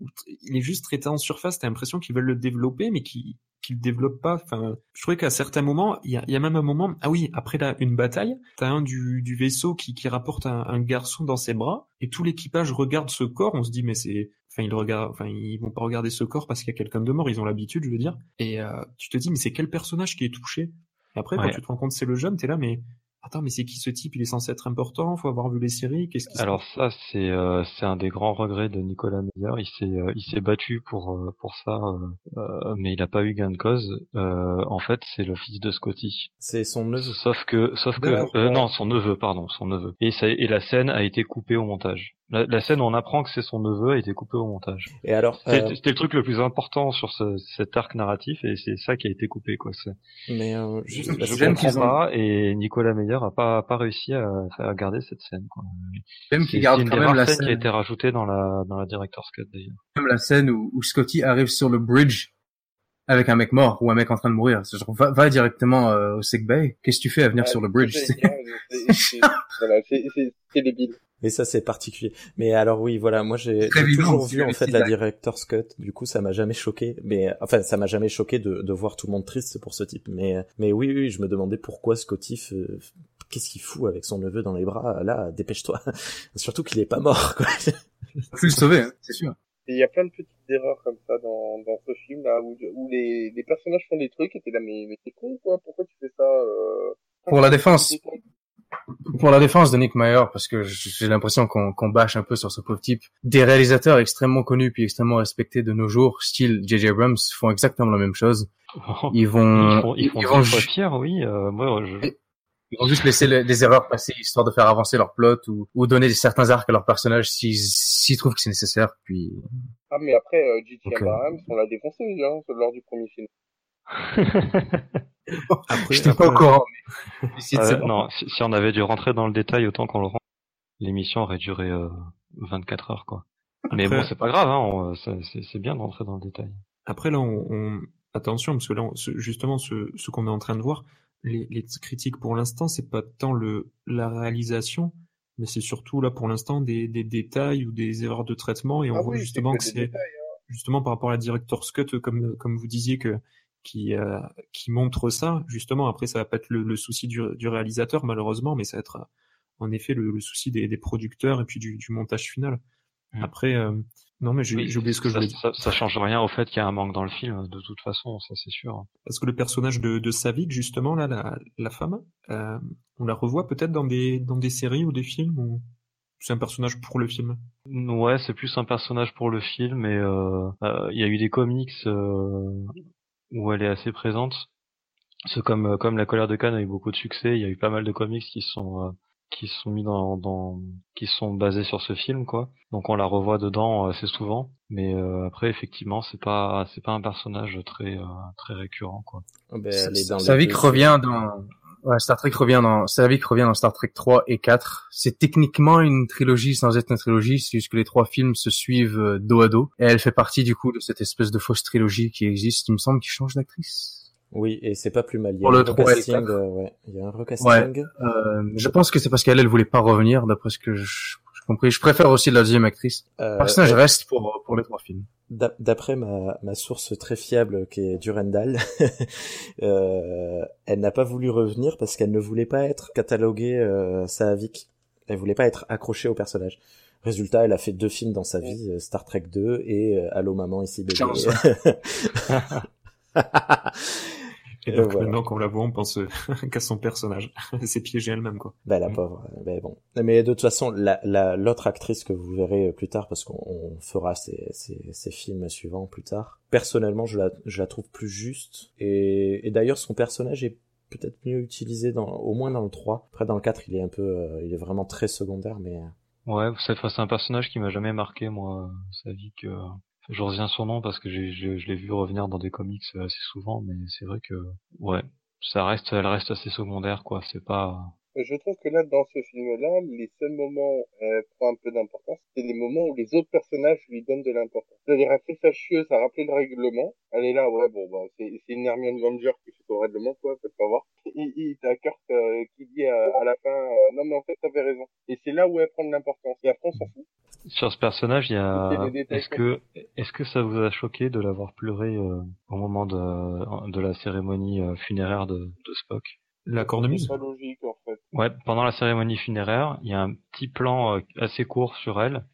ou il est juste traité en surface. T'as l'impression qu'ils veulent le développer, mais qu'ils qu'ils le développent pas. Enfin, je trouvais qu'à certains moments, il y a, y a même un moment. Ah oui, après la, une bataille, t'as un du, du vaisseau qui, qui rapporte un, un garçon dans ses bras, et tout l'équipage regarde ce corps. On se dit mais c'est Enfin, ils regardent, enfin, ils vont pas regarder ce corps parce qu'il y a quelqu'un de mort. Ils ont l'habitude, je veux dire. Et euh, tu te dis, mais c'est quel personnage qui est touché? Et après, quand tu te rends compte que c'est le jeune, t'es là, mais attends, mais c'est qui ce type? Il est censé être important. Faut avoir vu les séries. Qu'est-ce qui se Alors ça, c'est euh, c'est un des grands regrets de Nicolas Meyer. Il s'est euh, il s'est battu pour euh, pour ça, euh, euh, mais il a pas eu gain de cause. Euh, en fait, c'est le fils de Scotty. C'est son neveu. Sauf que sauf que euh, non, son neveu, pardon, son neveu. Et ça et la scène a été coupée au montage. La, la scène où on apprend que c'est son neveu a été coupée au montage. Et alors, C'était euh, le truc le plus important sur ce, cet arc narratif et c'est ça qui a été coupé quoi. Mais euh, juste, Je comprends pas et Nicolas Meyer a pas pas réussi à, à garder cette scène. Quoi. Qu'il c'est garde une quand même la scènes qui a scène, été rajoutée dans la dans la director's cut d'ailleurs. même la scène où, où Scotty arrive sur le bridge avec un mec mort ou un mec en train de mourir. Genre, va, va directement euh, au sick bay. Qu'est-ce que tu fais à venir Ouais, sur le bridge? <laughs> Voilà, c'est débile. Mais ça c'est particulier. Mais alors oui, voilà, moi j'ai toujours vu en fait la director's cut. Du coup, ça m'a jamais choqué. Mais enfin, ça m'a jamais choqué de, de voir tout le monde triste pour ce type. Mais mais oui, oui, je me demandais pourquoi Scotty, fait- qu'est-ce qu'il fout avec son neveu dans les bras? Là, dépêche-toi. <laughs> Surtout qu'il est pas mort. Quoi. <laughs> Plus le sauver, hein, c'est sûr. Il y a plein de petites erreurs comme ça dans, dans ce film là où, où les, les personnages font des trucs et t'es là mais, mais t'es con quoi pourquoi tu fais ça euh... Pour la défense. Pour la défense de Nick Meyer, parce que j'ai l'impression qu'on bâche un peu sur ce pauvre type, des réalisateurs extrêmement connus puis extrêmement respectés de nos jours, style J.J. Abrams, font exactement la même chose. <laughs> Ils vont, Ils font, ils font ils deux vont fois ju- pire, oui. Euh, moi, je... ils vont juste laisser le- des erreurs passer histoire de faire avancer leur plot ou, ou donner certains arcs à leurs personnages s'ils trouvent que c'est nécessaire. Puis ah mais après euh, J.J. Ok. Abrams on l'a défoncé hein, lors du premier film <laughs> Après, j'étais pas après, au courant. Mais... Euh, non, si, si on avait dû rentrer dans le détail autant qu'on le rend, l'émission aurait duré euh, 24 heures, quoi. Mais Après- bon, c'est pas grave, hein, ça- c'est bien de rentrer dans le détail. Après là, on, on- attention parce que là, on- ce- justement, ce, ce qu'on est en train de voir, les, les critiques pour l'instant, c'est pas tant le la réalisation, mais c'est surtout là pour l'instant des, des détails ou des erreurs de traitement et on ah voit oui justement que c'est hein. justement par rapport à la director's cut, comme comme vous disiez que qui euh, qui montre ça. Justement, après ça va pas être le, le souci du, du réalisateur malheureusement, mais ça va être euh, en effet le, le souci des, des producteurs et puis du, du montage final. Mm. Après, euh, non mais j'ai Oui, oublié ce que je ça, voulais dire. ça, ça change rien au fait qu'il y a un manque dans le film, de toute façon, ça c'est sûr. Parce que le personnage de, de Savik, justement, là, la, la femme, euh, on la revoit peut-être dans des, dans des séries ou des films ou c'est un personnage pour le film? Ouais, c'est plus un personnage pour le film, mais euh, euh, il y a eu des comics euh, où elle est assez présente. C'est comme euh, comme la colère de Cannes a eu beaucoup de succès, il y a eu pas mal de comics qui se sont euh, qui sont mis dans, dans qui sont basés sur ce film quoi. Donc on la revoit dedans assez souvent, mais euh, après effectivement c'est pas c'est pas un personnage très euh, très récurrent quoi. Oh, ben, elle est dans les Savik deux- revient dans ouais, Star Trek revient dans Savik revient dans Star Trek 3 et 4. C'est techniquement une trilogie sans être une trilogie, c'est juste que les trois films se suivent euh, dos à dos et elle fait partie du coup de cette espèce de fausse trilogie qui existe, il me semble, qui change d'actrice. Oui, et c'est pas plus mal. Il y a Pour le recasting, euh, ouais. Il y a un recasting. Euh, je pense que c'est parce qu'elle elle voulait pas revenir d'après ce que je compris. Je préfère aussi la deuxième actrice. Euh, Le personnage reste pour pour les trois films. D'a- D'après ma, ma source très fiable qui est Durandal, <laughs> euh, elle n'a pas voulu revenir parce qu'elle ne voulait pas être cataloguée euh, Saavik. Elle voulait pas être accrochée au personnage. Résultat, elle a fait deux films dans sa vie, euh, Star Trek 2 et euh, Allô maman ici bébé. <laughs> <laughs> Et Euh, donc voilà. maintenant qu'on la voit, on pense euh, <laughs> qu'à son personnage. <laughs> Elle s'est piégée elle-même, quoi. Bah la Mm. pauvre. Mais bon. Mais de toute façon, la la- l'autre actrice que vous verrez plus tard, parce qu'on on fera ces, ces, ces films suivants plus tard. Personnellement, je la je la trouve plus juste. Et, et d'ailleurs, son personnage est peut-être mieux utilisé dans au moins dans le 3. Après dans le 4, il est un peu, euh, il est vraiment très secondaire, mais euh, Ouais, c'est c'est un personnage qui m'a jamais marqué moi sa vie que je reviens son nom parce que je, je l'ai vu revenir dans des comics assez souvent mais c'est vrai que ouais, ça reste elle reste assez secondaire quoi, c'est pas Je trouve que là, dans ce film-là, les seuls moments où elle prend un peu d'importance, c'est les moments où les autres personnages lui donnent de l'importance. C'est-à-dire, elle fait sa chieuse à rappeler le règlement. Elle est là, ouais, bon, bah, c'est c'est une Hermione Granger qui fait son règlement, quoi, faites pas voir. Il, il t'as Kirk euh, qui dit à, à la fin, euh, non mais en fait, t'avais raison. Et c'est là où elle prend de l'importance. Et après, on s'en fout. sur ce personnage, il y a C'est des détails est-ce que est-ce que ça vous a choqué de l'avoir pleuré euh, au moment de de la cérémonie euh, funéraire de de Spock? La C'est cornemuse pas logique, en fait. Ouais, pendant la cérémonie funéraire, il y a un petit plan euh, assez court sur elle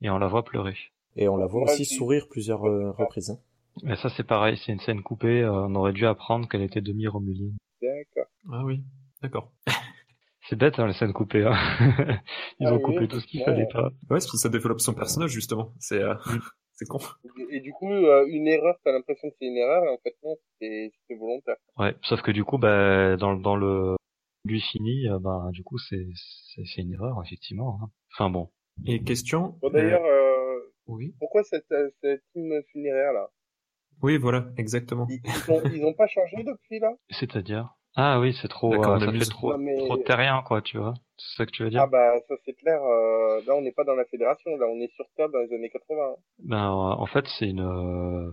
et on la voit pleurer. et on la voit aussi si. sourire plusieurs euh, reprises. hein. Mais ça c'est pareil, c'est une scène coupée, euh, on aurait dû apprendre qu'elle était demi-romuline. D'accord. Ah oui, d'accord. <laughs> C'est bête hein, les scènes coupées. Hein. <laughs> Ils Ah ont oui, coupé tout ce qu'il fallait pas. Ouais, parce que ça développe son personnage, justement. C'est euh, <laughs> c'est con. Et, et du coup, euh, une erreur, t'as l'impression que c'est une erreur, et en fait, non, c'était volontaire. Ouais, sauf que du coup, bah, dans, dans le lui fini, euh, bah, du coup, c'est une erreur effectivement. hein. Enfin bon. Et question... Bon, d'ailleurs, euh, euh, Oui. pourquoi cette, cette team funéraire, là? Oui, voilà, exactement. ils, ils, ont, ils ont pas changé depuis, là? C'est-à-dire? Ah oui, c'est trop, euh, ça l'amuse. fait trop, Non, mais- trop terrien quoi, tu vois. C'est ça que tu veux dire Ah bah ça c'est clair, euh, là on n'est pas dans la fédération, là on est sur Terre dans les années 80. hein. Ben, en fait, c'est une, euh,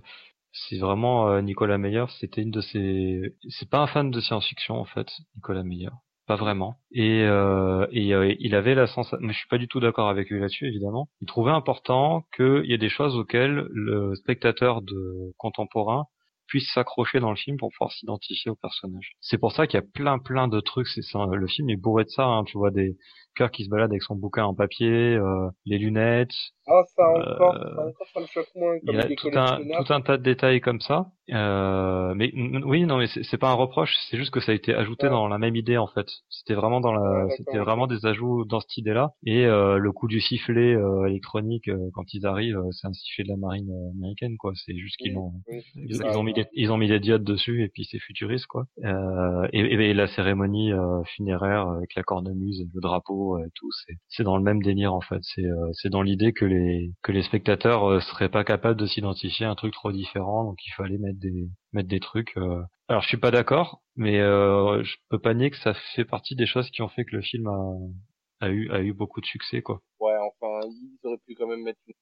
c'est vraiment euh, Nicolas Meyer. C'était une de ses, c'est pas un fan de science-fiction en fait, Nicolas Meyer, pas vraiment. Et, euh, et il avait la sensation, mais je suis pas du tout d'accord avec lui là-dessus évidemment. Il trouvait important qu'il y ait des choses auxquelles le spectateur de contemporain puisse s'accrocher dans le film pour pouvoir s'identifier au personnage. C'est pour ça qu'il y a plein plein de trucs. C'est ça, le film est bourré de ça. Hein. Tu vois des cœurs qui se baladent avec son bouquin en papier, euh, les lunettes, Ah ça encore, Euh, ça encore ça me choque moins, il y a des tout un, tout un tas de détails comme ça. Euh, mais oui, non, mais c'est pas un reproche, c'est juste que ça a été ajouté Ouais. dans la même idée en fait. C'était vraiment dans la, Ouais, d'accord, c'était vraiment des ajouts dans cette idée-là. Et euh, le coup du sifflet euh, électronique euh, quand ils arrivent, c'est un sifflet de la marine américaine quoi. C'est juste qu'ils Oui, l'ont, oui. ils, Exactement. ils ont mis ils ont mis des diodes dessus et puis c'est futuriste quoi. Euh, et, et la cérémonie euh, funéraire avec la cornemuse, le drapeau euh, et tout, c'est dans le même délire en fait. C'est euh, c'est dans l'idée que les que les spectateurs euh, seraient pas capables de s'identifier à un truc trop différent, donc il fallait mettre des mettre des trucs. euh. Alors je suis pas d'accord, mais je peux pas nier que ça fait partie des choses qui ont fait que le film a a eu a eu beaucoup de succès quoi. Ouais, enfin, ils auraient pu quand même mettre une...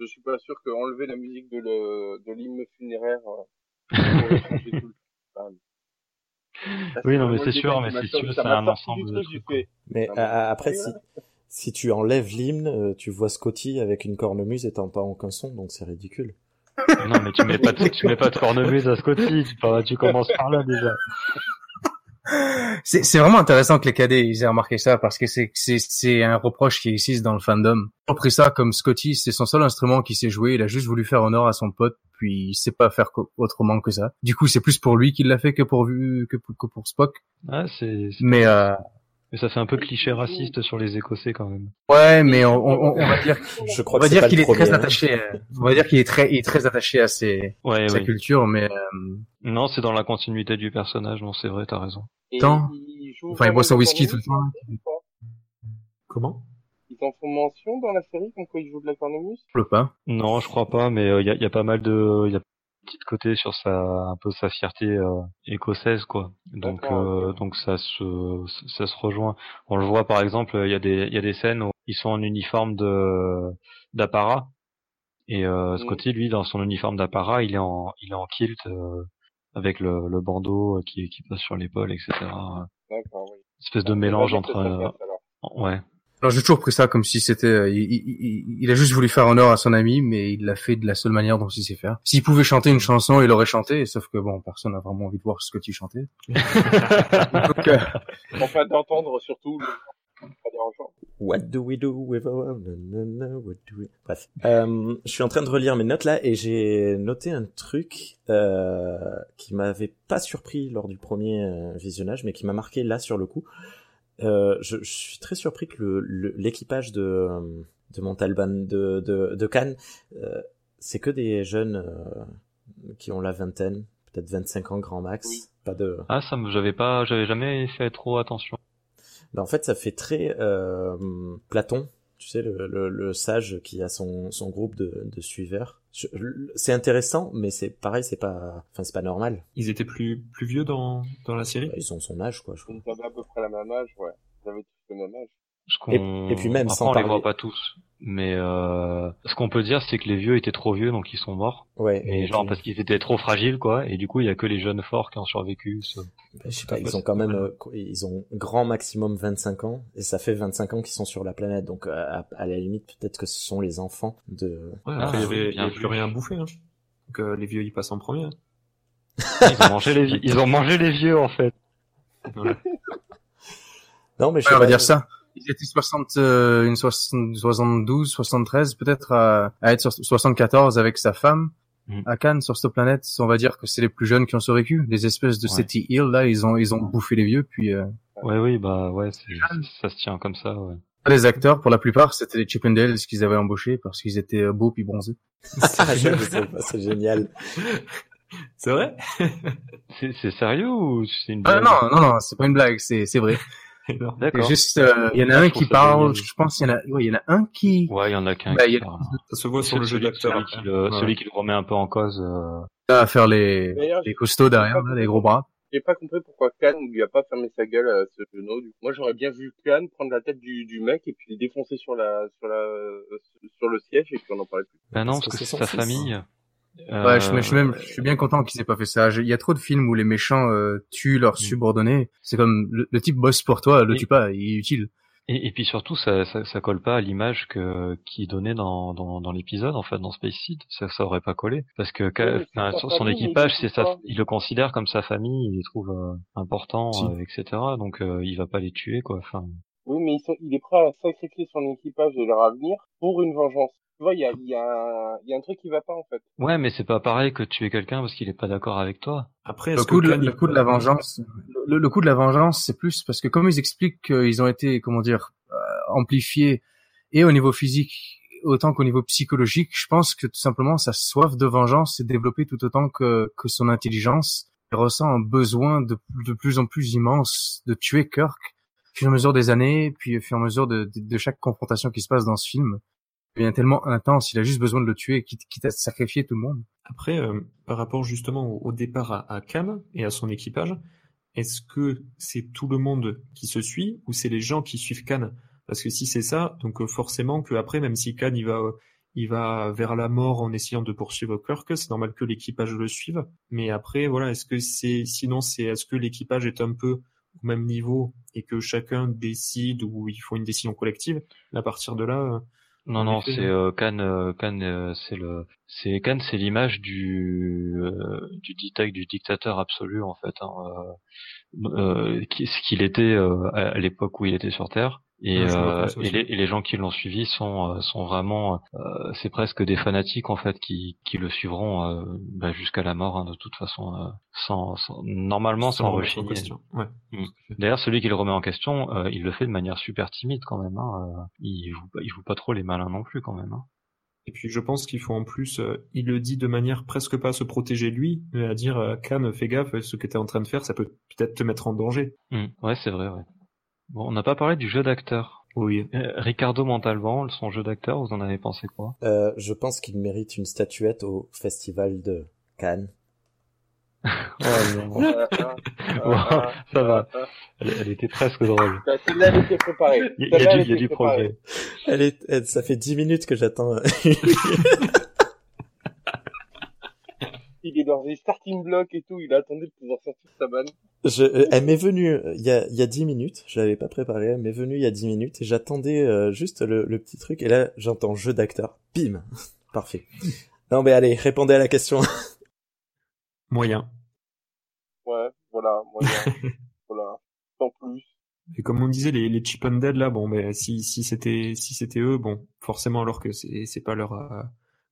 Je suis pas sûr que enlever la musique de le de l'hymne funéraire euh, <laughs> aurait changé tout le enfin, ça, Oui, non, mais c'est sûr, mais c'est sûr, Ça c'est un ensemble de trucs, fait, Mais a- après, si, si tu enlèves l'hymne, euh, tu vois Scotty avec une cornemuse et t'entends aucun son, donc c'est ridicule. Non, mais tu mets pas de, tu mets pas de cornemuse à Scotty, tu commences par là déjà. C'est c'est vraiment intéressant que les cadets ils aient remarqué ça parce que c'est c'est c'est un reproche qui existe dans le fandom. Ils ont pris ça comme Scotty, c'est son seul instrument qui sait jouer. Il a juste voulu faire honneur à son pote, puis il sait pas faire autrement que ça. Du coup, c'est plus pour lui qu'il l'a fait que pour que, pour- que pour Spock. C'est, c'est- Mais euh, mais ça fait un peu cliché raciste sur les Écossais quand même. ouais, mais on, on, on va dire Je on crois va dire qu'il est très attaché. euh, On va dire qu'il est très il est très attaché à ses Ouais, sa oui. culture, mais euh, Non, c'est dans la continuité du personnage, non, c'est vrai, t'as raison. Et Tant. il Enfin, il boit son whisky tout le temps. Comment? Ils en font mention dans la série comme quoi ils jouent de la cornemuse? Je pas. Non, je crois pas, mais il y, a, y, a, pas mal de, y a petit côté sur sa, un peu sa fierté euh, écossaise, quoi. Donc, euh, donc ça se, ça se rejoint. On le voit par exemple, il y a des, il y a des scènes où ils sont en uniforme de d'apparat. Et euh, Scotty, lui, dans son uniforme d'apparat, il est en, il est en kilt euh, avec le, le bandeau qui, qui passe sur l'épaule, etc. D'accord, oui. Espèce de mélange entre, euh, ouais. Alors j'ai toujours pris ça comme si c'était, euh, il, il, il, a juste voulu faire honneur à son ami, mais il l'a fait de la seule manière dont il sait faire. S'il pouvait chanter une chanson, il aurait chanté, sauf que bon, personne n'a vraiment envie de voir ce que tu chantais. <laughs> Donc, euh... Enfin d'entendre surtout. Le... What do we do with our... What do we... Bref, euh, je suis en train de relire mes notes là et j'ai noté un truc euh, qui m'avait pas surpris lors du premier euh, visionnage, mais qui m'a marqué là sur le coup. Euh, je, je, suis très surpris que l'équipage le, de, de Montalban, de, de, de Cannes, euh, c'est que des jeunes euh, qui ont la vingtaine, peut-être 25 ans grand max. Oui. Pas de. Ah, ça me, j'avais pas, j'avais jamais fait trop attention. Ben, en fait, ça fait très euh, Platon, tu sais, le, le, le, sage qui a son, son groupe de, de suiveurs. C'est intéressant, mais c'est pareil, c'est pas, enfin, c'est pas normal. Ils étaient plus, plus vieux dans, dans la série? Ils ont son âge, quoi, je crois. Ils avaient à peu près la même âge, ouais. Ils avaient tous le même âge. Et, et, puis même Après, sans on parler... les voit pas tous, mais euh, ce qu'on peut dire, c'est que les vieux étaient trop vieux, donc ils sont morts. Ouais. Et, genre puis... parce qu'ils étaient trop fragiles, quoi. Et du coup, il y a que les jeunes forts qui ont survécu. Ce... Ben, je sais pas, ils ont quand même, euh, ils ont grand maximum 25 ans, et ça fait 25 ans qu'ils sont sur la planète. Donc à, à la limite, peut-être que ce sont les enfants de. Ouais, après, ah, il y avait, il y avait plus rien à bouffer. Hein. Donc euh, les vieux, ils passent en premier. ils ont mangé les, ils ont mangé les vieux en fait. Ouais. non mais je ouais, on va dire ça ils étaient 60, euh, une 60, 72, 73 peut-être à, à, être sur 74 avec sa femme mm. à Cannes sur cette planète. On va dire que c'est les plus jeunes qui ont survécu. Les espèces de ouais. City Hill là, ils ont ils ont bouffé les vieux puis. Euh... Ouais oui bah ouais ça se tient comme ça. Ouais. Les acteurs pour la plupart c'était les Chippendales qu'ils avaient embauchés parce qu'ils étaient beaux puis bronzés. <laughs> c'est génial. C'est vrai? <laughs> C'est sérieux ou c'est une blague? ah, Non non non c'est pas une blague c'est c'est vrai. D'accord. Juste, il euh, y en a un qui parle. Je pense il y en a, ouais, il y en a un qui. Ouais, il y en a qu'un. Bah, qui a... parle. Ça se voit sur le jeu d'acteur. Celui, qui le, ouais. celui qui le remet un peu en cause. Euh... À faire les, les costauds derrière, là, les gros bras. J'ai pas compris pourquoi Khan lui a pas fermé sa gueule à ce genou. Moi, j'aurais bien vu Khan prendre la tête du, du mec et puis le défoncer sur la, sur la, sur le siège et puis on en parlait plus. Ben non, parce, parce que, c'est sa famille. Euh... Ouais, je, je, suis même, je suis bien content qu'ils aient pas fait ça. Il y a trop de films où les méchants euh, tuent leurs mmh. subordonnés. C'est comme le, le, type boss pour toi, le et, tue pas, il est utile. Et, et puis surtout, ça, ça, ça, colle pas à l'image que qui est donnée dans, dans, dans l'épisode, en fait, dans Space Seed. Ça, ça aurait pas collé, parce que oui, enfin, son, son équipage, c'est ça, il le considère comme sa famille, il les trouve euh, importants, si. euh, etc. Donc, il va pas les tuer, quoi. Enfin. Oui, mais sont, il est prêt à sacrifier son équipage et leur avenir pour une vengeance. Tu vois, il y a, y, a, y a un truc qui va pas en fait. Ouais, mais c'est pas pareil que tuer quelqu'un parce qu'il est pas d'accord avec toi. Après, le coup, de, le coup de la vengeance, le, le coup de la vengeance, c'est plus parce que comme ils expliquent qu'ils ont été, comment dire, euh, amplifiés et au niveau physique autant qu'au niveau psychologique, je pense que tout simplement sa soif de vengeance s'est développée tout autant que, que son intelligence. Il ressent un besoin de, de plus en plus immense de tuer Kirk au fur et à mesure des années, puis au fur et à mesure de, de, de chaque confrontation qui se passe dans ce film devient tellement intense, il a juste besoin de le tuer, quitte, quitte à sacrifier tout le monde. Après, euh, par rapport justement au, départ à, à Cam et à son équipage, est-ce que c'est tout le monde qui se suit ou c'est les gens qui suivent Khan? Parce que si c'est ça, donc euh, forcément que après, même si Khan il va, euh, il va vers la mort en essayant de poursuivre Kirk, c'est normal que l'équipage le suive. Mais après, voilà, est-ce que c'est, sinon c'est, est-ce que l'équipage est un peu au même niveau et que chacun décide ou il faut une décision collective? À partir de là, non, non, c'est euh, Cannes, euh, Cannes, euh, c'est le, c'est Cannes, c'est l'image du euh, du du dictateur absolu en fait, hein, euh, qui, ce qu'il était à l'époque où il était sur Terre. Et, euh, et, les, et, les, gens qui l'ont suivi sont sont vraiment euh, c'est presque des fanatiques en fait qui qui le suivront euh, bah, jusqu'à la mort hein, de toute façon sans, sans, normalement sans, sans rechigner. Ouais. Mmh. D'ailleurs celui qui le remet en question il le fait de manière super timide quand même hein, il joue il joue pas trop les malins non plus quand même hein. Et puis je pense qu'il faut en plus, euh, il le dit de manière presque pas à se protéger lui, mais à dire euh, Khan, fais gaffe, ce que tu es en train de faire, ça peut peut-être te mettre en danger. Mmh. Ouais, c'est vrai, ouais. Bon, on n'a pas parlé du jeu d'acteur. Oui. Euh, Ricardo Montalban, son jeu d'acteur, vous en avez pensé quoi? Euh, je pense qu'il mérite une statuette au festival de Cannes. Oh non. Wow, ça va. Elle, elle était presque drôle. Celle-là, elle était préparée. Il y, a- il y Celle-là, a elle du, il y a était du progrès. Elle est, elle- ça fait 10 minutes que j'attends. <laughs> Il est dans les starting blocks et tout. Il a attendu de pouvoir sortir sa banne. Je, euh, elle m'est venue euh, il y a, il y a 10 minutes. Je l'avais pas préparée. Elle m'est venue il y a 10 minutes et j'attendais euh, juste le, le petit truc. Et là, j'entends jeu d'acteur. Bim. <laughs> Parfait. Non, mais allez, répondez à la question. <laughs> Moyen. Ouais, voilà, moyen. <laughs> voilà. Sans plus. Et comme on disait, les, les Chip and Dead là, bon, ben si si c'était si c'était eux, bon, forcément alors que c'est c'est pas leur euh,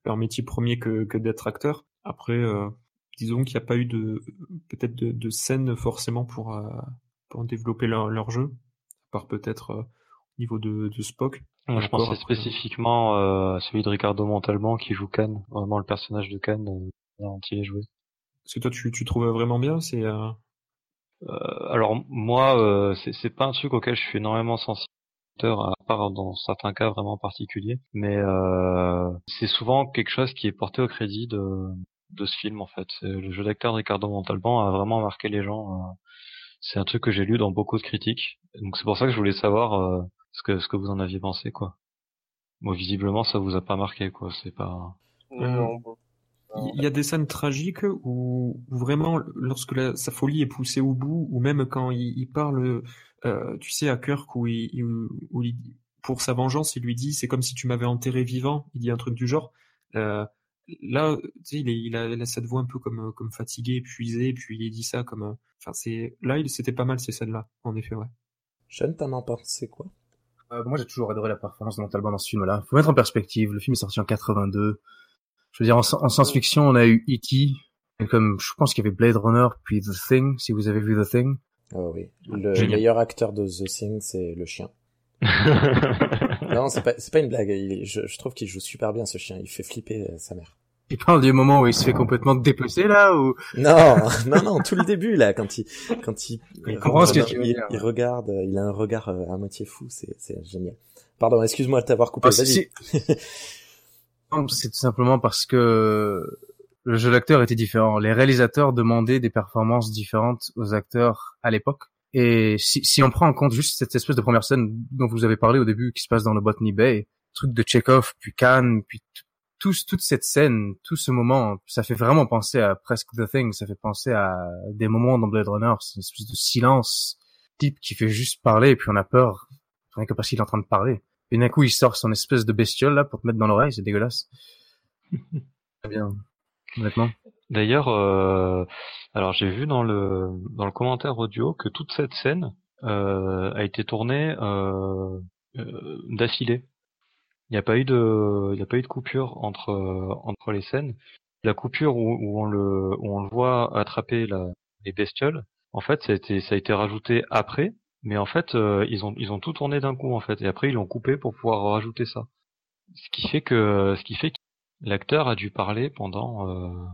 leur métier premier que que d'être acteur. Après, euh, disons qu'il n'y a pas eu de peut-être de, de scène forcément pour euh, pour développer leur leur jeu, à part peut-être euh, au niveau de de Spock. Moi, je pensais après. spécifiquement euh, à celui de Ricardo Montalban qui joue Khan, vraiment le personnage de Khan euh, dont il est joué. Parce que toi, tu tu trouvais vraiment bien, c'est euh, Euh, alors moi, euh, c'est c'est pas un truc auquel je suis énormément sensible, à part dans certains cas vraiment particuliers, mais euh, c'est souvent quelque chose qui est porté au crédit de, de ce film en fait. Le jeu d'acteur de Ricardo Montalban a vraiment marqué les gens. euh, c'est un truc que j'ai lu dans beaucoup de critiques, donc c'est pour ça que je voulais savoir euh, ce que ce que vous en aviez pensé quoi. Bon, visiblement, ça vous a pas marqué quoi. C'est pas. Non, bon. Il y a des scènes tragiques où, où vraiment, lorsque la- sa folie est poussée au bout, ou même quand il, il parle, euh, tu sais, à Kirk, où, il, où il- pour sa vengeance, il lui dit, c'est comme si tu m'avais enterré vivant. Il dit un truc du genre. Euh, là, tu sais, il, est- il, a, il a cette voix un peu comme, comme fatigué, épuisé, puis il dit ça comme, euh, enfin, c'est, là, il, c'était pas mal ces scènes-là, en effet, ouais. Sean, t'en en pensé quoi? Euh, moi, j'ai toujours adoré la performance de Montalban dans ce film-là. Faut mettre en perspective. Le film est sorti en 82. Je veux dire, en, en science-fiction, on a eu E.T. et comme je pense qu'il y avait Blade Runner, puis The Thing, si vous avez vu The Thing. Oh oui. Le Génial. meilleur acteur de The Thing, c'est le chien. <laughs> Non, c'est pas, pas une blague. Il est- je, je trouve qu'il joue super bien ce chien. Il fait flipper euh, sa mère. Il parle du moment où il se fait complètement dépecer, là, ou... Non, <laughs> non, non, tout le début là, quand il, quand il, Il comprend ce que il- tu veux il, dire, il ouais. regarde, il a un regard euh, à moitié fou, c'est, c'est génial. Pardon, excuse-moi de t'avoir coupé. Ah, <laughs> Non, c'est tout simplement parce que le jeu d'acteur était différent. Les réalisateurs demandaient des performances différentes aux acteurs à l'époque. Et si, si on prend en compte juste cette espèce de première scène dont vous avez parlé au début, qui se passe dans le Botany Bay, truc de Chekhov, puis Cannes, puis t- tout, toute cette scène, tout ce moment, ça fait vraiment penser à presque The Thing, ça fait penser à des moments dans Blade Runner, c'est une espèce de silence type qui fait juste parler, et puis on a peur, rien que parce qu'il est en train de parler. Et d'un coup, il sort son espèce de bestiole là pour te mettre dans l'oreille, c'est dégueulasse. <laughs> Très bien, honnêtement. D'ailleurs, euh, alors j'ai vu dans le dans le commentaire audio que toute cette scène euh, a été tournée euh, euh, d'affilée. Il n'y a pas eu de il y a pas eu de coupure entre euh, entre les scènes. La coupure où, où on le où on le voit attraper la, les bestioles, en fait, ça a été ça a été rajouté après, mais en fait euh, ils ont ils ont tout tourné d'un coup en fait et après ils l'ont coupé pour pouvoir rajouter ça. Ce qui fait que ce qui fait que l'acteur a dû parler pendant euh,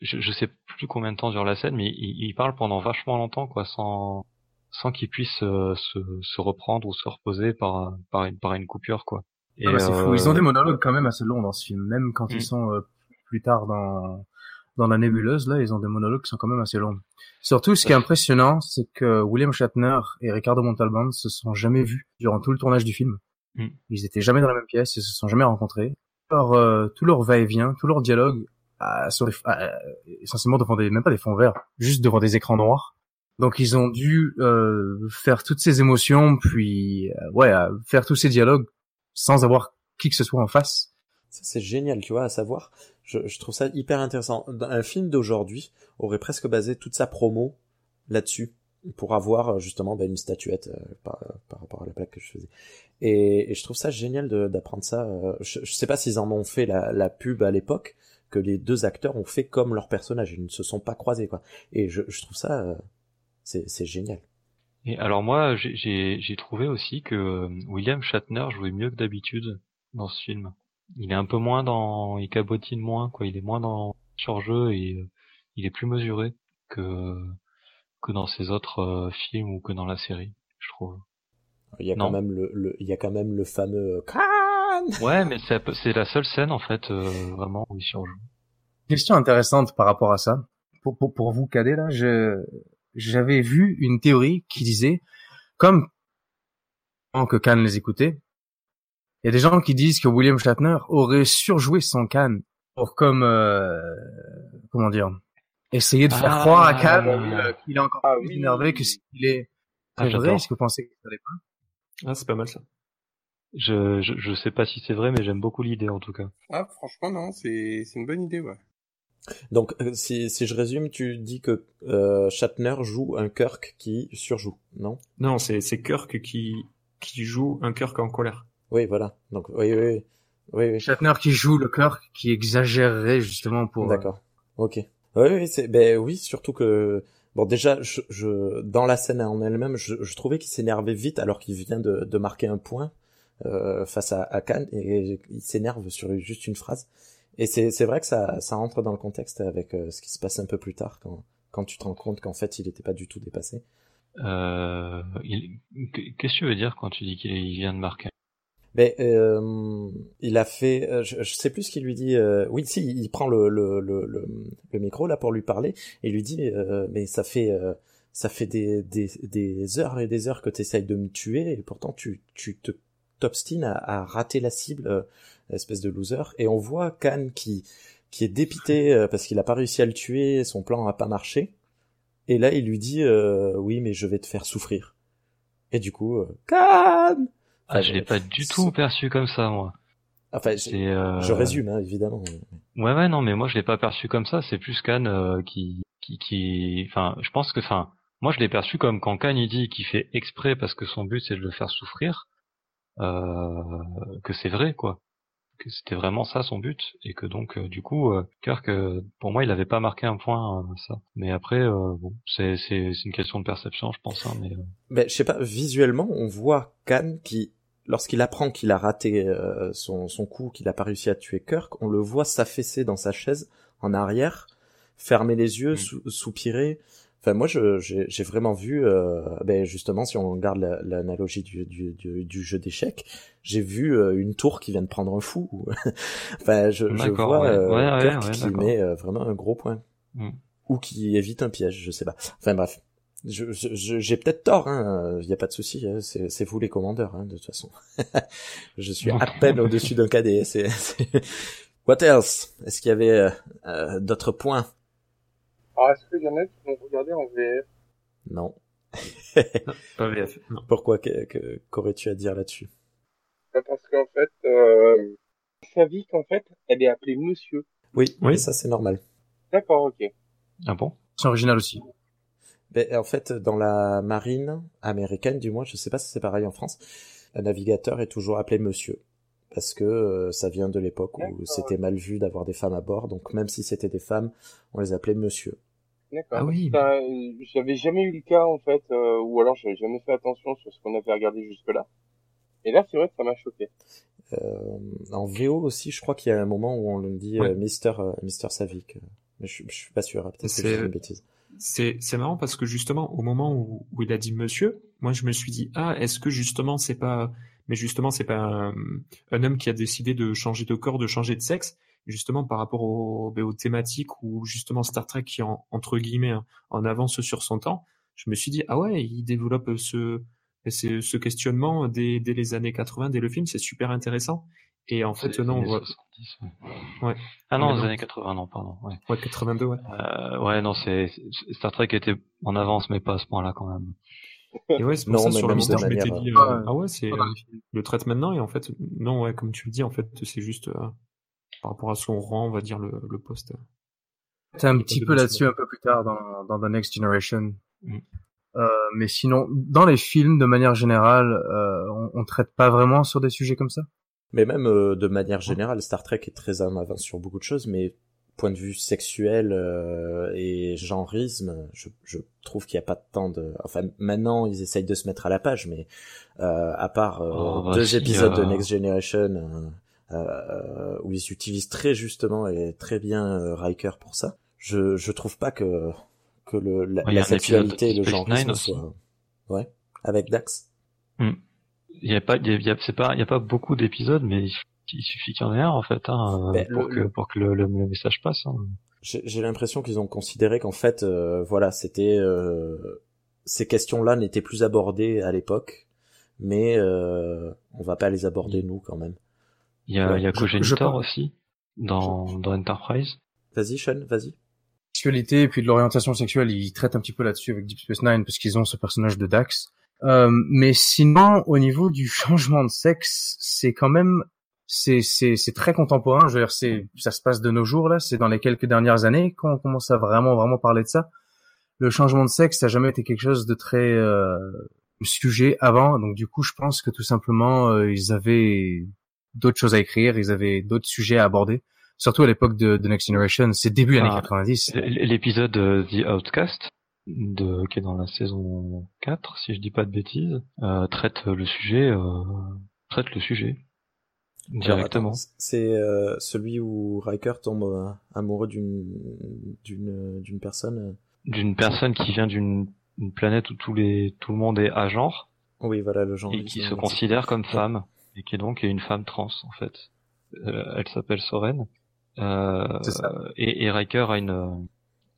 je, je sais plus combien de temps dure la scène, mais il, il parle pendant vachement longtemps, quoi, sans sans qu'il puisse euh, se, se reprendre ou se reposer par par une par une coupure, quoi. Et Ah bah, c'est euh, fou. Ils ont des monologues quand même assez longs dans ce film, même quand Mm. ils sont euh, plus tard dans dans la nébuleuse. Là, ils ont des monologues qui sont quand même assez longs. Surtout, ce qui est impressionnant, c'est que William Shatner et Ricardo Montalban se sont jamais vus durant tout le tournage du film. Mm. Ils étaient jamais dans la même pièce, ils se sont jamais rencontrés. Alors, euh, tout leur va-et-vient, tout leur dialogue, ah, sur les- ah, essentiellement devant des, même pas des fonds verts, juste devant des écrans noirs. Donc ils ont dû euh, faire toutes ces émotions, puis euh, ouais, euh, faire tous ces dialogues sans avoir qui que ce soit en face. C'est génial, tu vois, à savoir. Je, trouve ça hyper intéressant. Un film d'aujourd'hui aurait presque basé toute sa promo là-dessus pour avoir euh, justement bah, une statuette euh, par, par rapport à la plaque que je faisais. Et, je trouve ça génial d'apprendre ça. euh, Je, je sais pas s'ils en ont fait la, pub à l'époque, que les deux acteurs ont fait comme leur personnage, ils ne se sont pas croisés quoi. Et je, trouve ça, euh, c'est génial. Et alors moi, j'ai- j'ai j'ai trouvé aussi que euh, William Shatner jouait mieux que d'habitude dans ce film. Il est un peu moins dans, il cabotine moins, quoi. Il est moins dans surjeu et euh, il est plus mesuré que que dans ses autres euh, films ou que dans la série, je trouve. Il y a Non. quand même le, le- il y a quand même le fameux Khan. Ouais, mais c'est c'est la seule scène en fait euh, vraiment où il surjoue. Question intéressante par rapport à ça. Pour, pour, pour vous, Cadet, là, je, j'avais vu une théorie qui disait, comme que Khan les écoutait, il y a des gens qui disent que William Shatner aurait surjoué son Khan pour comme, euh, comment dire, essayer de faire Ah, croire à Khan oui. euh, qu'il est encore Ah plus oui. énervé que ce qu'il est. Ah, C'est vrai, j'adore. est-ce que vous pensez que ça l'est pas? Ah, c'est pas mal ça. Je, je je sais pas si c'est vrai, mais j'aime beaucoup l'idée en tout cas. Ah, franchement, non, c'est c'est une bonne idée, ouais. Donc, euh, si, si je résume, tu dis que euh, Shatner joue un Kirk qui surjoue, non? Non, c'est c'est Kirk qui qui joue un Kirk en colère. Oui, voilà. Donc, oui, oui, oui. oui, oui. Shatner qui joue le cœur qui exagérerait justement pour. euh, D'accord. Ok. Oui, oui, c'est, ben oui, surtout que, bon, déjà, je, je dans la scène en elle-même, je, je trouvais qu'il s'énervait vite alors qu'il vient de, de marquer un point euh, face à, à Khan et il s'énerve sur juste une phrase. Et c'est, c'est vrai que ça, ça entre dans le contexte avec euh, ce qui se passe un peu plus tard quand, quand tu te rends compte qu'en fait, il n'était pas du tout dépassé. Euh, Qu'est-ce que tu veux dire quand tu dis qu'il il vient de marquer Ben, euh, il a fait, euh, je, je sais plus ce qu'il lui dit. euh, oui, si, il prend le, le, le, le, micro là pour lui parler et lui dit, euh, mais ça fait, euh, ça fait des, des, des heures et des heures que tu essayes de me tuer et pourtant tu, tu te t'obstines à, à rater la cible, euh, espèce de loser. Et on voit Khan qui, qui est dépité euh, parce qu'il a pas réussi à le tuer, son plan a pas marché. Et là, il lui dit, euh, oui, mais je vais te faire souffrir. Et du coup, Khan Ah, je l'ai pas du tout perçu comme ça, moi. Enfin, euh, je résume, hein, évidemment. Ouais, ouais, non, mais moi je l'ai pas perçu comme ça. C'est plus Khan euh, qui, qui, qui, enfin, je pense que, enfin, moi je l'ai perçu comme quand Khan il dit qu'il fait exprès parce que son but c'est de le faire souffrir, que c'est vrai, quoi. Que c'était vraiment ça son but et que donc euh, du coup, euh, Kirk, euh, pour moi, il avait pas marqué un point euh, ça. Mais après, euh, bon, c'est c'est une question de perception, je pense. Hein, mais euh, Ben, je sais pas, visuellement, on voit Khan qui, lorsqu'il apprend qu'il a raté euh, son, son coup, qu'il a pas réussi à tuer Kirk, on le voit s'affaisser dans sa chaise en arrière, fermer les yeux, Mm. sou- soupirer. Enfin, moi, je- j'ai j'ai vraiment vu, euh, ben, justement, si on regarde la- l'analogie du, du, du, du jeu d'échecs, j'ai vu euh, une tour qui vient de prendre un fou. <laughs> enfin, je, je vois ouais. euh, Ouais, ouais, Kirk ouais, qui met euh, vraiment un gros point. Mm. Ou qui évite un piège, je sais pas. Enfin, bref. Je, je- je- j'ai peut-être tort, hein. Il y a pas de souci. hein. C'est, vous les commandeurs, hein, de toute façon. <laughs> je suis à peine au-dessus d'un cadet. C'est, What else? Est-ce qu'il y avait euh, euh, d'autres points? Alors, est-ce qu'il y en a qui vont regarder en VF Non. Pas VF. Non. Pourquoi qu'aurais-tu à dire là-dessus? Bah, Parce qu'en fait, euh, Savic, en fait, elle est appelée Monsieur. Oui, Oui. mais ça c'est normal. D'accord, ok. ah bon? C'est original aussi. Ben, en fait, dans la marine américaine, du moins, je sais pas si c'est pareil en France, un navigateur est toujours appelé Monsieur. Parce que euh, ça vient de l'époque où c'était mal vu d'avoir des femmes à bord, donc même si c'était des femmes, on les appelait Monsieur. D'accord. Ah oui. J'avais jamais eu le cas, en fait, euh, ou alors j'avais jamais fait attention sur ce qu'on avait regardé jusque-là. Et là, c'est vrai que ça m'a choqué. Euh, en VO aussi, je crois qu'il y a un moment où on le dit Ouais. euh, Mister, euh, Mister Savic. Mais je, je suis pas sûr, hein, peut-être que C'est- une bêtise. C'est c'est marrant parce que justement au moment où, où il a dit monsieur, moi je me suis dit ah est-ce que justement c'est pas mais justement c'est pas un, un homme qui a décidé de changer de corps, de changer de sexe? Justement par rapport au, ben, aux thématiques où justement Star Trek qui en, entre guillemets hein, en avance sur son temps. Je me suis dit ah ouais il développe ce ce, ce questionnement dès, dès les années 80 dès le film c'est super intéressant et en fait non on voit 70, ouais. Ouais. Ah non, les années 80, non, pardon. Ouais. ouais 82 ouais Euh, ouais, non, c'est Star Trek était en avance, mais pas à ce point-là quand même. et ouais c'est pour Non, ça mais sur moment je m'étais manière, dit euh, euh, ah ouais c'est le traite maintenant et en fait non ouais comme tu le dis en fait c'est juste euh, par rapport à son rang on va dire le, le poste C'est un petit peu là-dessus un peu plus tard dans, dans The Next Generation. Mm. Euh, mais sinon, dans les films, de manière générale, euh, on, on traite pas vraiment sur des sujets comme ça? Mais même euh, de manière générale, Star Trek est très en avance sur beaucoup de choses, mais point de vue sexuel euh, et genrisme, je, je trouve qu'il n'y a pas tant de... Enfin, maintenant, ils essayent de se mettre à la page, mais euh, à part euh, Oh, bah deux épisodes de. Next Generation où ils utilisent très justement et très bien euh, Riker pour ça, je, je trouve pas que que le, la, Ouais, la sexualité et le aussi. soient... Ouais, avec Dax. Il y a pas, il y a, c'est pas, il y a pas beaucoup d'épisodes, mais il, suffit qu'il y en ait un en fait hein, Ben, pour, le- que, le- pour que le, le- le message passe. hein. J'ai j'ai l'impression qu'ils ont considéré qu'en fait, euh, voilà, c'était euh, ces questions-là n'étaient plus abordées à l'époque, mais euh, on va pas les aborder nous quand même. Il y a, Ouais, il y a Cogenitor aussi dans, dans Enterprise. Vas-y, Sean, vas-y. sexualité et puis de l'orientation sexuelle, ils traitent un petit peu là-dessus avec Deep Space Nine parce qu'ils ont ce personnage de Dax. Euh, mais sinon, au niveau du changement de sexe, c'est quand même c'est c'est c'est très contemporain. Je veux dire, c'est ça se passe de nos jours là. C'est dans les quelques dernières années qu'on commence à vraiment vraiment parler de ça. Le changement de sexe, ça a jamais été quelque chose de très euh, sujet avant. Donc du coup, je pense que tout simplement euh, ils avaient d'autres choses à écrire, ils avaient d'autres sujets à aborder. Surtout à l'époque de, de Next Generation, c'est début années Ah, 90. L- L'épisode The Outcast, de, qui est dans la saison 4, si je dis pas de bêtises, euh, traite le sujet, euh, traite le sujet directement. C'est euh, celui où Riker tombe euh, amoureux d'une d'une d'une personne. D'une personne qui vient d'une une planète où tous les tout le monde est à genre Oui, voilà le genre. et qui se considère comme femme et qui est donc une femme trans en fait. Euh, elle s'appelle Soren. Euh, ça. et, et Riker a une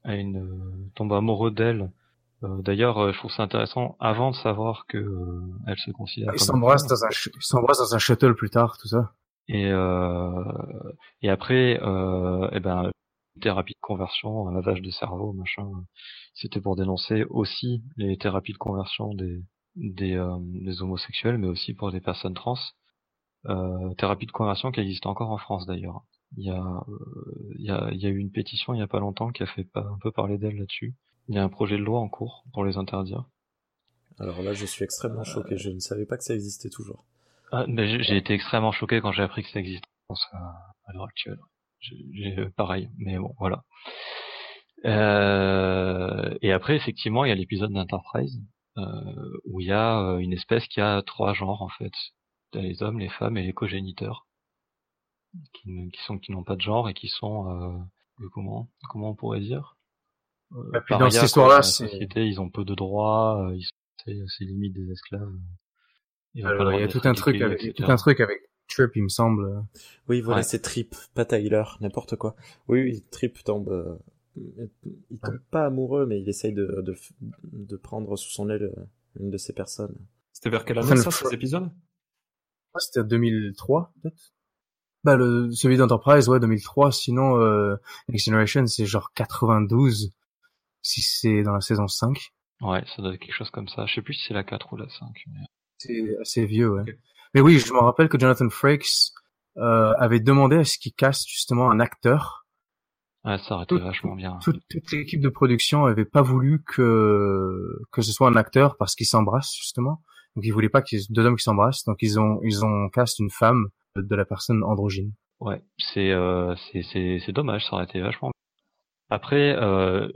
a une tombe amoureux d'elle. Euh, D'ailleurs, je trouve ça intéressant avant de savoir que elle se considère Ils s'embrassent dans un, ils s'embrassent dans un shuttle plus tard, tout ça. Et euh, et après, euh, eh ben thérapie de conversion, un lavage de cerveau, machin. C'était pour dénoncer aussi les thérapies de conversion des des, euh, des homosexuels, mais aussi pour des personnes trans. Euh, thérapie de conversion qui existe encore en France d'ailleurs. Il y a euh, il y a il y a eu une pétition il y a pas longtemps qui a fait un peu parler d'elle là-dessus. Il y a un projet de loi en cours pour les interdire. Alors là, je suis Euh, extrêmement choqué. Je ne savais pas que ça existait toujours. Ah, mais j'ai- été extrêmement choqué quand j'ai appris que ça existait en France à, l'heure actuelle. J'ai- pareil, mais bon, voilà. Euh, et après, effectivement, il y a l'épisode d'Enterprise euh, où il y a euh, une espèce qui a trois genres en fait. T'as les hommes, les femmes et les cogéniteurs qui, ne- qui sont qui n'ont pas de genre et qui sont euh, comment comment on pourrait dire euh, Et puis dans cette histoire-là, société, ils ont peu de droits, euh, ils sont c'est limite des esclaves. Il y a tout un truc avec, il y a etc. tout un truc avec Trip, il me semble. Oui, voilà, Ouais. c'est Trip, pas Tyler, n'importe quoi. Oui, oui, Trip tombe. euh, il tombe pas amoureux, mais il essaye de, de, de prendre sous son aile euh, une de ces personnes. C'était vers quelle année ça, ces épisodes? C'était 2003, peut-être. Bah, le, celui d'Enterprise, ouais, 2003. Sinon, euh, Next Generation, c'est genre 92. Si c'est dans la saison 5. Ouais, ça doit être quelque chose comme ça. Je sais plus si c'est la 4 ou la 5. mais- C'est assez vieux, ouais. Mais oui, je me rappelle que Jonathan Frakes euh, avait demandé à ce qu'il caste justement un acteur. Ouais, ça aurait été vachement bien. Toute, toute l'équipe de production avait pas voulu que que ce soit un acteur parce qu'ils s'embrassent justement. Donc ils voulaient pas qu'il y ait deux hommes qui s'embrassent. Donc ils ont ils ont cast une femme de, la personne androgyne. Ouais, c'est euh, c'est c'est c'est dommage, ça aurait été vachement. Après, euh,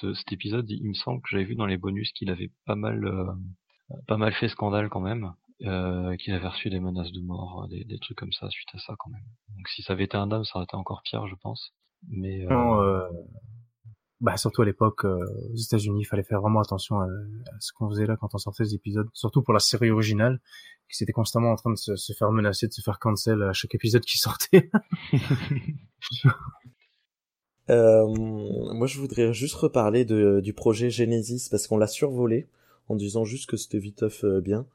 ce, cet épisode, il me semble que j'avais vu dans les bonus qu'il avait pas mal euh, pas mal fait scandale quand même, euh, qu'il avait reçu des menaces de mort, des, des trucs comme ça suite à ça quand même. Donc si ça avait été un homme, ça aurait été encore pire, je pense. Mais Non, bah surtout à l'époque euh, aux États-Unis, il fallait faire vraiment attention à, ce qu'on faisait là quand on sortait des épisodes, surtout pour la série originale, qui s'était constamment en train de se, se faire menacer, de se faire cancel à chaque épisode qui sortait. <laughs> Euh, moi, je voudrais juste reparler de, du projet Genesis parce qu'on l'a survolé en disant juste que c'était viteuf euh, bien.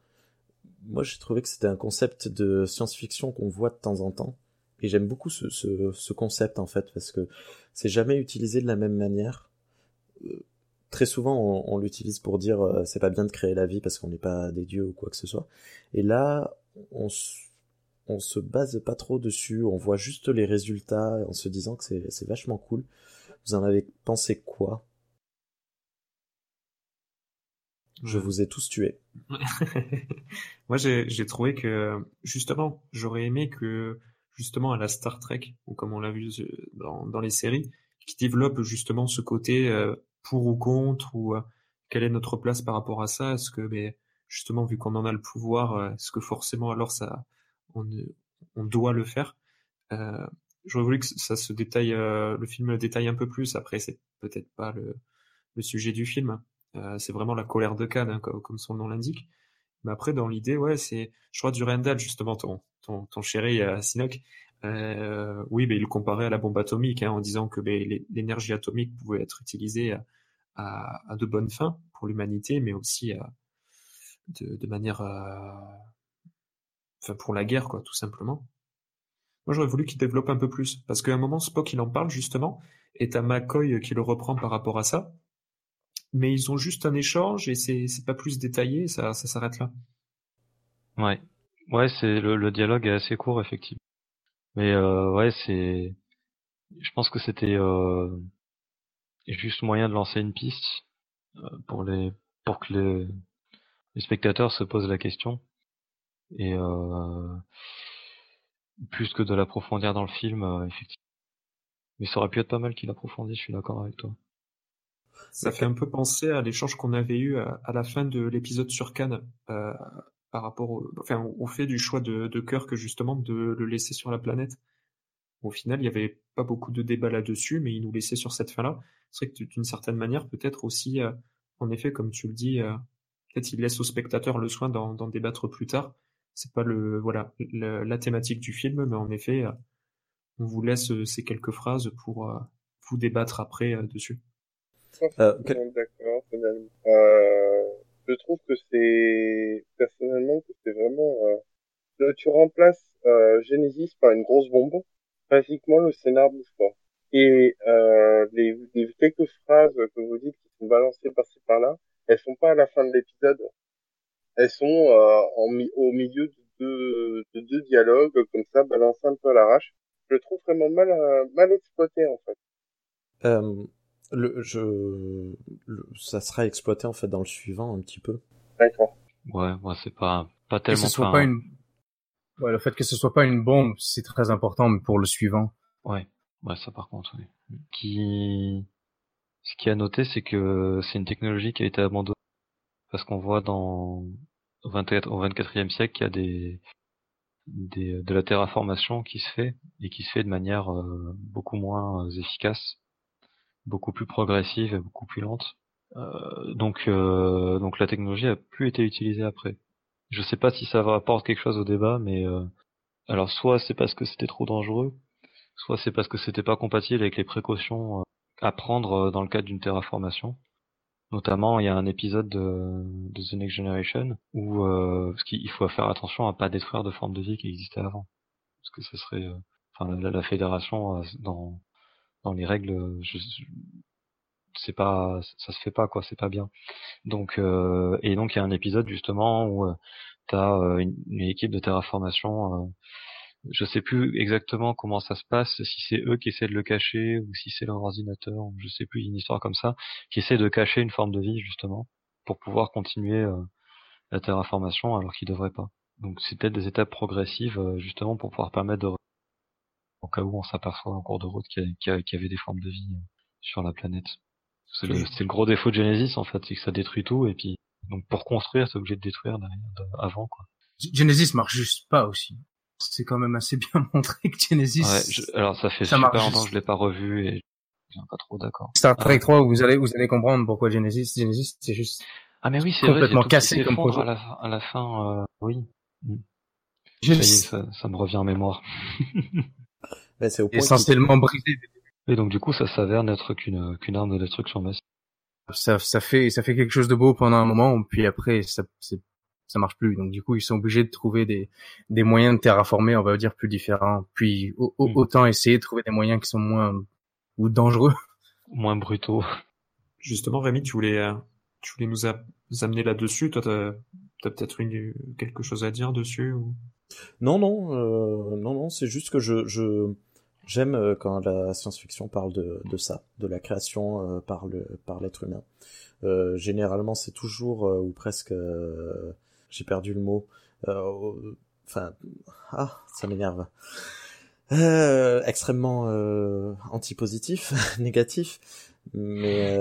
Moi, j'ai trouvé que c'était un concept de science-fiction qu'on voit de temps en temps. Et j'aime beaucoup ce, ce, ce concept en fait parce que c'est jamais utilisé de la même manière. Euh, très souvent, on, on l'utilise pour dire euh, c'est pas bien de créer la vie parce qu'on n'est pas des dieux ou quoi que ce soit. Et là, on, on se base pas trop dessus, on voit juste les résultats en se disant que c'est vachement cool. Vous en avez pensé quoi? Je vous ai tous tués. <laughs> Moi, j'ai j'ai trouvé que justement, j'aurais aimé que justement à la Star Trek comme on l'a vu dans, dans les séries, qui développe justement ce côté euh, pour ou contre ou euh, quelle est notre place par rapport à ça? Est-ce que, mais justement, vu qu'on en a le pouvoir, euh, est-ce que forcément alors ça, on, on doit le faire? J'aurais voulu que ça se détaille, le film le détaille un peu plus. Après, c'est peut-être pas le, le sujet du film. Euh, c'est vraiment la colère de Cannes, hein, comme, comme son nom l'indique. Mais après, dans l'idée, ouais, c'est, je crois, du Randall, justement, ton, ton, ton chéri euh, Sinoc, euh, oui, mais il comparait à la bombe atomique, hein, en disant que ben, l'énergie atomique pouvait être utilisée à de bonnes fins pour l'humanité, mais aussi à, de, de manière, euh, enfin, pour la guerre, quoi, tout simplement. Moi, j'aurais voulu qu'il développe un peu plus, parce qu'à un moment, Spock, il en parle justement, et t'as McCoy qui le reprend par rapport à ça, mais ils ont juste un échange et c'est pas plus détaillé, ça ça s'arrête là. Ouais, ouais, c'est le, le dialogue est assez court effectivement, mais euh, ouais, c'est, je pense que c'était euh, juste moyen de lancer une piste euh, pour les pour que les, les spectateurs se posent la question et euh, plus que de l'approfondir dans le film, euh, effectivement. Mais ça aurait pu être pas mal qu'il approfondisse, je suis d'accord avec toi. Ça fait un peu penser à l'échange qu'on avait eu à, à, la fin de l'épisode sur Cannes, euh, par rapport au, enfin, au fait du choix de, de Kirk justement de le laisser sur la planète. Au final, il n'y avait pas beaucoup de débat là-dessus, mais il nous laissait sur cette fin-là. C'est vrai que d'une certaine manière, peut-être aussi, euh, en effet, comme tu le dis, euh, peut-être il laisse au spectateur le soin d'en débattre plus tard. C'est pas le voilà le, la thématique du film, mais en effet, euh, on vous laisse euh, ces quelques phrases pour euh, vous débattre après dessus. Euh, d'accord, finalement. Euh, je trouve que c'est personnellement que c'est vraiment euh, tu remplaces euh, Genesis par une grosse bombe, pratiquement le scénar bouge pas. Et euh, les, les quelques phrases que vous dites qui sont balancées par-ci par-là, elles sont pas à la fin de l'épisode. Elles sont euh, en, au milieu de deux, de deux dialogues comme ça, balancées un peu à l'arrache. Je le trouve vraiment mal mal exploité en fait. Euh, le, je, le, ça sera exploité en fait dans le suivant un petit peu. D'accord. Ouais, moi c'est pas pas tellement. Que ce soit pas une, ouais, le fait que ce soit pas une bombe, c'est très important pour le suivant. Ouais, ouais, ça par contre, oui. Qui, ce qui a noté, c'est que c'est une technologie qui a été abandonnée parce qu'on voit dans au 24, au 24e siècle qu'il y a des des, de la terraformation qui se fait et qui se fait de manière euh, beaucoup moins efficace beaucoup plus progressive et beaucoup plus lente. Euh, donc, euh, donc la technologie a plus été utilisée après. Je sais pas si ça apporte quelque chose au débat, mais euh, alors soit c'est parce que c'était trop dangereux, soit c'est parce que c'était pas compatible avec les précautions euh, à prendre dans le cadre d'une terraformation. Notamment, il y a un épisode de, The Next Generation où euh, parce qu'il faut faire attention à pas détruire de formes de vie qui existaient avant, parce que ce serait, enfin la fédération dans dans les règles, je, c'est pas, ça se fait pas quoi, c'est pas bien. Donc euh, et donc il y a un épisode justement où euh, t'as euh, une, équipe de terraformation. Euh, je sais plus exactement comment ça se passe, si c'est eux qui essaient de le cacher ou si c'est leur ordinateur, je sais plus, une histoire comme ça, qui essaie de cacher une forme de vie justement pour pouvoir continuer euh, la terraformation alors qu'ils devraient pas. Donc c'est peut-être des étapes progressives euh, justement pour pouvoir permettre de au cas où on s'aperçoit en cours de route qu'il y, y, avait des formes de vie sur la planète. C'est le, le, gros défaut de Genesis en fait, c'est que ça détruit tout et puis donc pour construire, c'est obligé de détruire derrière, de, avant quoi. Genesis marche juste pas aussi. C'est quand même assez bien <laughs> montré que Genesis. Ouais, je, alors ça fait ça super longtemps que je l'ai pas revu et je suis pas trop d'accord. Star Trek ah. 3, vous allez vous allez comprendre pourquoi Genesis. Genesis, c'est juste. Ah mais oui, c'est complètement vrai, cassé comme projet. À la, à la fin, euh, oui. Juste... Ça, ça, ça me revient en mémoire. <laughs> Ben, c'est au point essentiellement brisé. Et donc du coup, ça s'avère n'être qu'une qu'une arme de destruction massive. Ça, ça fait ça fait quelque chose de beau pendant un moment, puis après ça ça marche plus. Donc du coup, ils sont obligés de trouver des des moyens de terraformer, on va dire plus différents. Puis au, mm. autant essayer de trouver des moyens qui sont moins ou dangereux, <laughs> moins brutaux. Justement, Rémi, tu voulais euh, tu voulais nous, a, nous amener là-dessus. Toi, t'as as, peut-être une quelque chose à dire dessus ou... Non, non, euh, non, non. C'est juste que je, je j'aime euh, quand la science-fiction parle de, de ça, de la création euh, par le par l'être humain. Euh, généralement, c'est toujours euh, ou presque, euh, j'ai perdu le mot. Enfin, ah, ça m'énerve. extrêmement antipositif, <laughs> négatif. Mais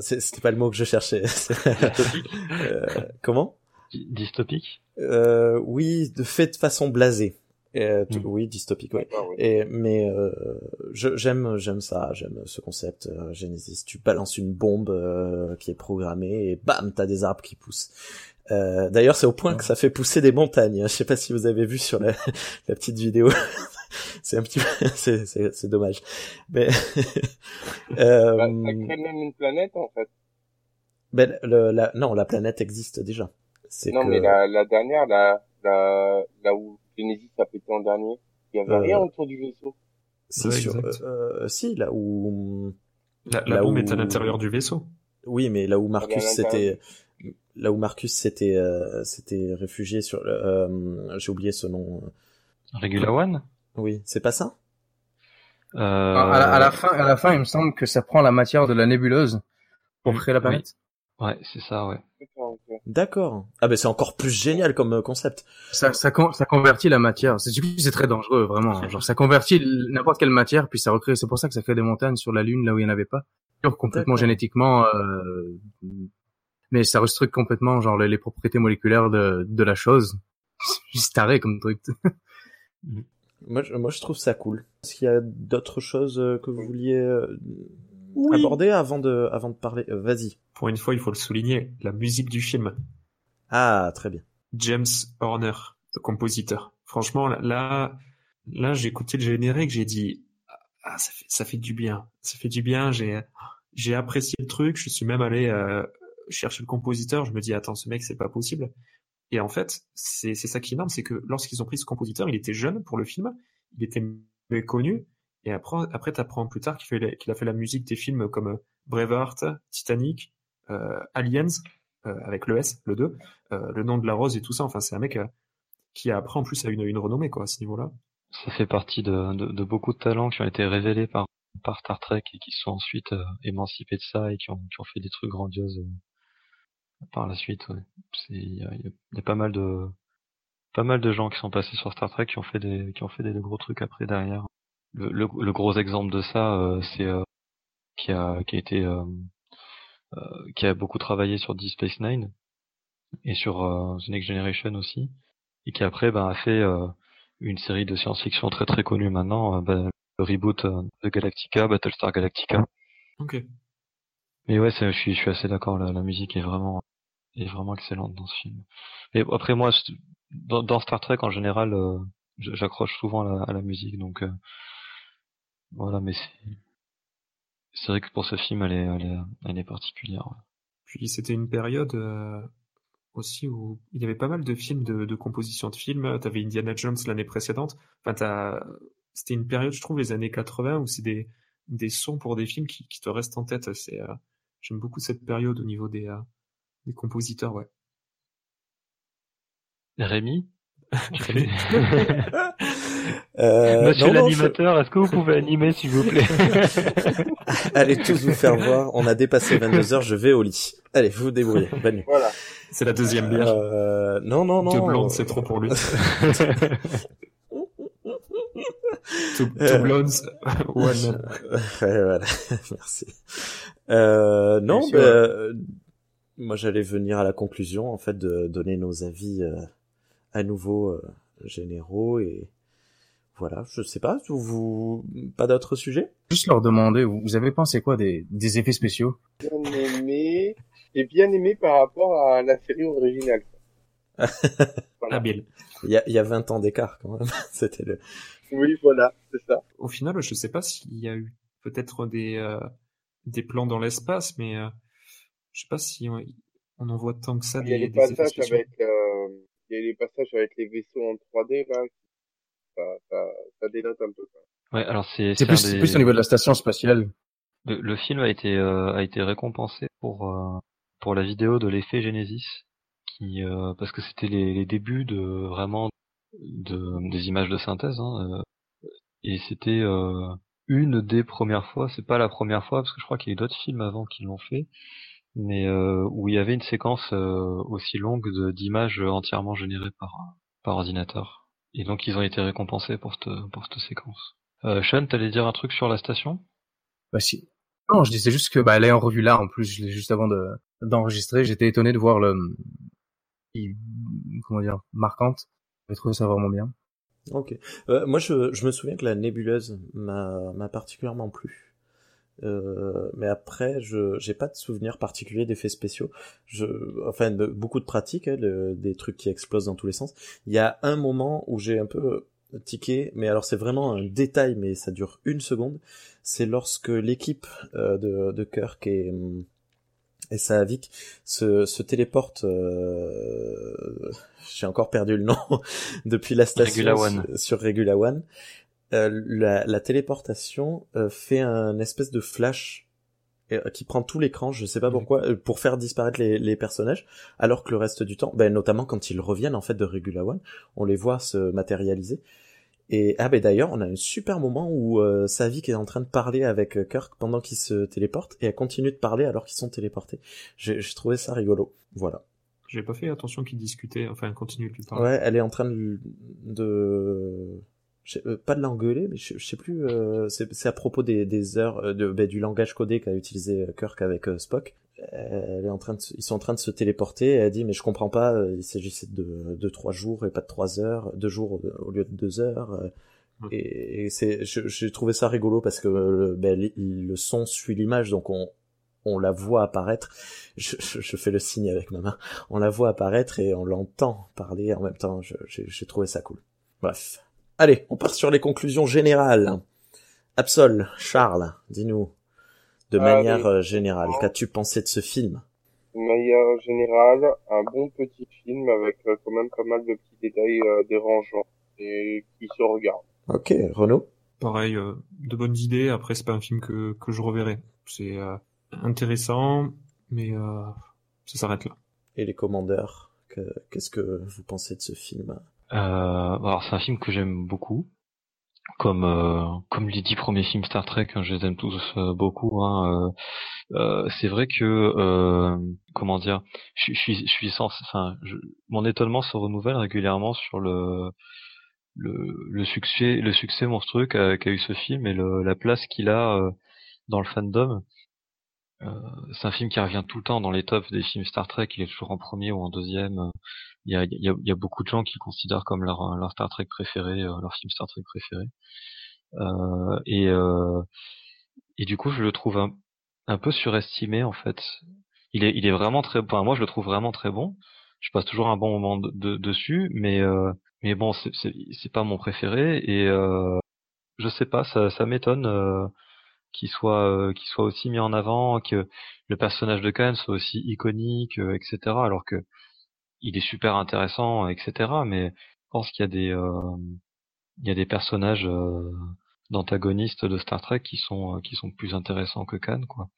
c'était pas le mot que je cherchais. <laughs> comment? Dystopique? Euh, Oui, de fait de façon blasée. Euh, mm. Oui, dystopique, oui. Ah, oui. Et, mais euh, j'aime j'aime ça, j'aime ce concept euh, Genesis. Tu balances une bombe euh, qui est programmée et bam, t'as des arbres qui poussent. Euh, D'ailleurs, c'est au point que ça fait pousser des montagnes. Je sais pas si vous avez vu sur la, <laughs> la petite vidéo. <laughs> c'est un petit peu, <laughs> c'est, c'est, c'est dommage. Mais euh, bah, ça crée même une planète en fait. Ben, le, la, non, la planète existe déjà. Non, que... mais la, la dernière, la, la, là où Genesis a pété en dernier, il y avait euh... rien autour du vaisseau. Si, ouais, sur, euh, si, là où la, la bombe où... est à l'intérieur du vaisseau. Oui, mais là où Marcus s'était là où Marcus s'était euh, s'était réfugié sur euh, j'ai oublié ce nom. Regula One. Oui, c'est pas ça? Euh... À, la, à, la, fin, à la fin, il me semble que ça prend la matière de la nébuleuse pour créer la planète. Oui. Ouais, c'est ça, ouais. D'accord. Ah ben c'est encore plus génial comme euh, concept. Ça, ça, ça convertit la matière. C'est c'est très dangereux vraiment. <laughs> Genre ça convertit n'importe quelle matière puis ça recrée. C'est pour ça que ça crée des montagnes sur la lune là où il n'y en avait pas. Complètement génétiquement, euh... mais ça restructure complètement genre les, les, propriétés moléculaires de, de la chose. <laughs> C'est juste taré comme truc. <laughs> moi, je, moi je trouve ça cool. Est-ce qu'il y a d'autres choses euh, que vous vouliez euh, oui. aborder avant de avant de parler euh, Vas-y. Pour une fois, il faut le souligner, la musique du film. Ah, très bien. James Horner, le compositeur. Franchement, là, là, j'ai écouté le générique, j'ai dit, ah, ça fait, ça fait du bien. Ça fait du bien. J'ai, j'ai apprécié le truc. Je suis même allé euh, chercher le compositeur. Je me dis, attends, ce mec, c'est pas possible. Et en fait, c'est, c'est ça qui est énorme, c'est que lorsqu'ils ont pris ce compositeur, il était jeune pour le film, il était méconnu, et après, après t'apprends plus tard qu'il, a fait la musique des films comme Braveheart, Titanic, euh, Aliens, euh, avec le S, le 2, euh, le nom de la rose et tout ça. Enfin, c'est un mec qui après en plus a une, une renommée quoi à ce niveau-là. Ça fait partie de, beaucoup de talents qui ont été révélés par, Star Trek et qui sont ensuite euh, émancipés de ça et qui ont, fait des trucs grandioses euh, par la suite. Il y, a, a, pas mal de pas mal de gens qui sont passés sur Star Trek qui ont fait des qui ont fait des gros trucs après derrière. Le, le, le gros exemple de ça, euh, c'est qui a qui a été euh, qui a beaucoup travaillé sur Deep Space Nine et sur euh, The Next Generation aussi, et qui après ben, a fait euh, une série de science-fiction très très connue maintenant, ben, le reboot de Galactica, Battlestar Galactica. Ok. Mais ouais, je suis, je suis assez d'accord, la, la musique est vraiment est vraiment excellente dans ce film. Et après moi, dans, dans Star Trek en général, euh, j'accroche souvent à la, à la, musique, donc euh, voilà. Mais c'est c'est vrai que pour ce film, elle est, elle est, elle est particulière. Ouais. Puis c'était une période euh, aussi où il y avait pas mal de films de, de composition de films. T'avais Indiana Jones l'année précédente. Enfin, t'as... c'était une période, je trouve, les années 80 où c'est des, des sons pour des films qui, qui te restent en tête. C'est, euh... j'aime beaucoup cette période au niveau des, euh... des compositeurs, ouais. Rémi? <laughs> Euh, Monsieur l'animateur, est-ce que vous pouvez animer s'il vous plaît <laughs> Allez tous vous faire voir, on a dépassé 22 heures, je vais au lit. Allez, vous vous débrouillez, bonne nuit. Voilà. C'est la deuxième bière. Euh, non, non, non. Two blondes, c'est trop pour lui. <laughs> two, two blondes, one. Ouais, voilà, merci. Euh, non, bah, euh, moi j'allais venir à la conclusion, en fait, de donner nos avis euh, à nouveau euh, généraux et voilà, je sais pas, vous, pas d'autres sujets? Juste leur demander, vous avez pensé quoi des, des effets spéciaux? Bien aimé, et bien aimé par rapport à la série originale. <laughs> voilà. Habile. Il y a, il y a 20 ans d'écart quand même, <laughs> c'était le... Oui, voilà, c'est ça. Au final, je sais pas s'il y a eu peut-être des, euh, des plans dans l'espace, mais euh, je sais pas si on, on en voit tant que ça il y a des, les passages avec, euh, il y a les passages avec les vaisseaux en 3D là ça, ça, ça dénote un peu. Ouais, alors c'est c'est plus, des... plus au niveau de la station spatiale. Le, le film a été euh, a été récompensé pour euh, pour la vidéo de l'effet Genesis qui euh, parce que c'était les, les débuts de vraiment de des images de synthèse hein, euh, et c'était euh, une des premières fois, c'est pas la première fois parce que je crois qu'il y a eu d'autres films avant qui l'ont fait mais où il y avait une séquence aussi longue d'images entièrement générées par par ordinateur. Et donc ils ont été récompensés pour cette, pour cette séquence. Euh, Sean, t'allais dire un truc sur la station? Bah si. Non, je disais juste que bah elle est en revue là. En plus, juste avant de d'enregistrer. J'étais étonné de voir le comment dire marquante. J'ai trouvé ça vraiment bien. Ok. Euh, moi, je, je me souviens que la nébuleuse m'a m'a particulièrement plu. Euh, mais après, je j'ai pas de souvenir particulier d'effets spéciaux. Je, enfin, de, beaucoup de pratiques, hein, de- des trucs qui explosent dans tous les sens. Il y a un moment où j'ai un peu tiqué, mais alors c'est vraiment un détail, mais ça dure une seconde. C'est lorsque l'équipe euh, de, de Kirk et hum, et Saavik se, se téléporte. Euh... J'ai encore perdu le nom <laughs> depuis la station Regula One. sur, sur Regula One. Euh, la, la téléportation euh, fait un espèce de flash euh, qui prend tout l'écran, je sais pas pourquoi, euh, pour faire disparaître les, les personnages, alors que le reste du temps, ben, notamment quand ils reviennent en fait de Regula One, on les voit se matérialiser. Et ah ben d'ailleurs, on a un super moment où euh, Savik est en train de parler avec Kirk pendant qu'il se téléporte et elle continue de parler alors qu'ils sont téléportés. J'ai j'ai trouvé ça rigolo. Voilà. J'ai pas fait attention qu'ils discutaient, enfin, continue de lui parler. Ouais, elle est en train de, de... je euh, pas de l'engueuler, mais je, je sais plus. euh, c'est à propos des, des heures euh, de, ben, du langage codé qu'a utilisé euh, Kirk avec euh, Spock. Elle est en train de, ils sont en train de se téléporter. Et elle dit mais je comprends pas. euh, Il s'agissait de, de trois jours et pas de trois heures, deux jours au, lieu de deux heures. euh. Et, et c'est, j'ai trouvé ça rigolo parce que ben, le son suit l'image, donc on on la voit apparaître. Je, je, je fais le signe avec ma main. On la voit apparaître et on l'entend parler en même temps. J'ai trouvé ça cool. Bref. Allez, on part sur les conclusions générales. Absol, Charles, dis-nous, de manière euh, générale, qu'as-tu pensé de ce film? De manière générale, un bon petit film avec euh, quand même pas mal de petits détails euh, dérangeants et qui se regardent. Ok, Renaud? Pareil, euh, de bonnes idées. Après, c'est pas un film que, que je reverrai. C'est euh, intéressant, mais euh, ça s'arrête là. et les commandeurs, que- qu'est-ce que vous pensez de ce film? Alors c'est un film que j'aime beaucoup, comme euh, comme les dix premiers films Star Trek, hein, je les aime tous euh, beaucoup. Hein, euh, euh, c'est vrai que euh, comment dire, je, suis je suis sans, enfin, mon étonnement se renouvelle régulièrement sur le le, le succès le succès monstrueux qu'a eu ce film et le, la place qu'il a euh, dans le fandom. Euh, c'est un film qui revient tout le temps dans les tops des films Star Trek. Il est toujours en premier ou en deuxième. Il y a, il y a, il y a beaucoup de gens qui le considèrent comme leur, leur Star Trek préféré, euh, leur film Star Trek préféré. Euh, et, euh, et du coup, je le trouve un, peu surestimé en fait. Il est, il est vraiment très, enfin moi je le trouve vraiment très bon. Je passe toujours un bon moment de, de- dessus, mais euh, mais bon, c'est pas mon préféré et je sais pas, ça, ça m'étonne qu'il soit euh, qu'il soit aussi mis en avant, que le personnage de Khan soit aussi iconique, euh, etc. Alors que il est super intéressant, etc. Mais je pense qu'il y a des euh, il y a des personnages euh, d'antagonistes de Star Trek qui sont euh, qui sont plus intéressants que Khan, quoi.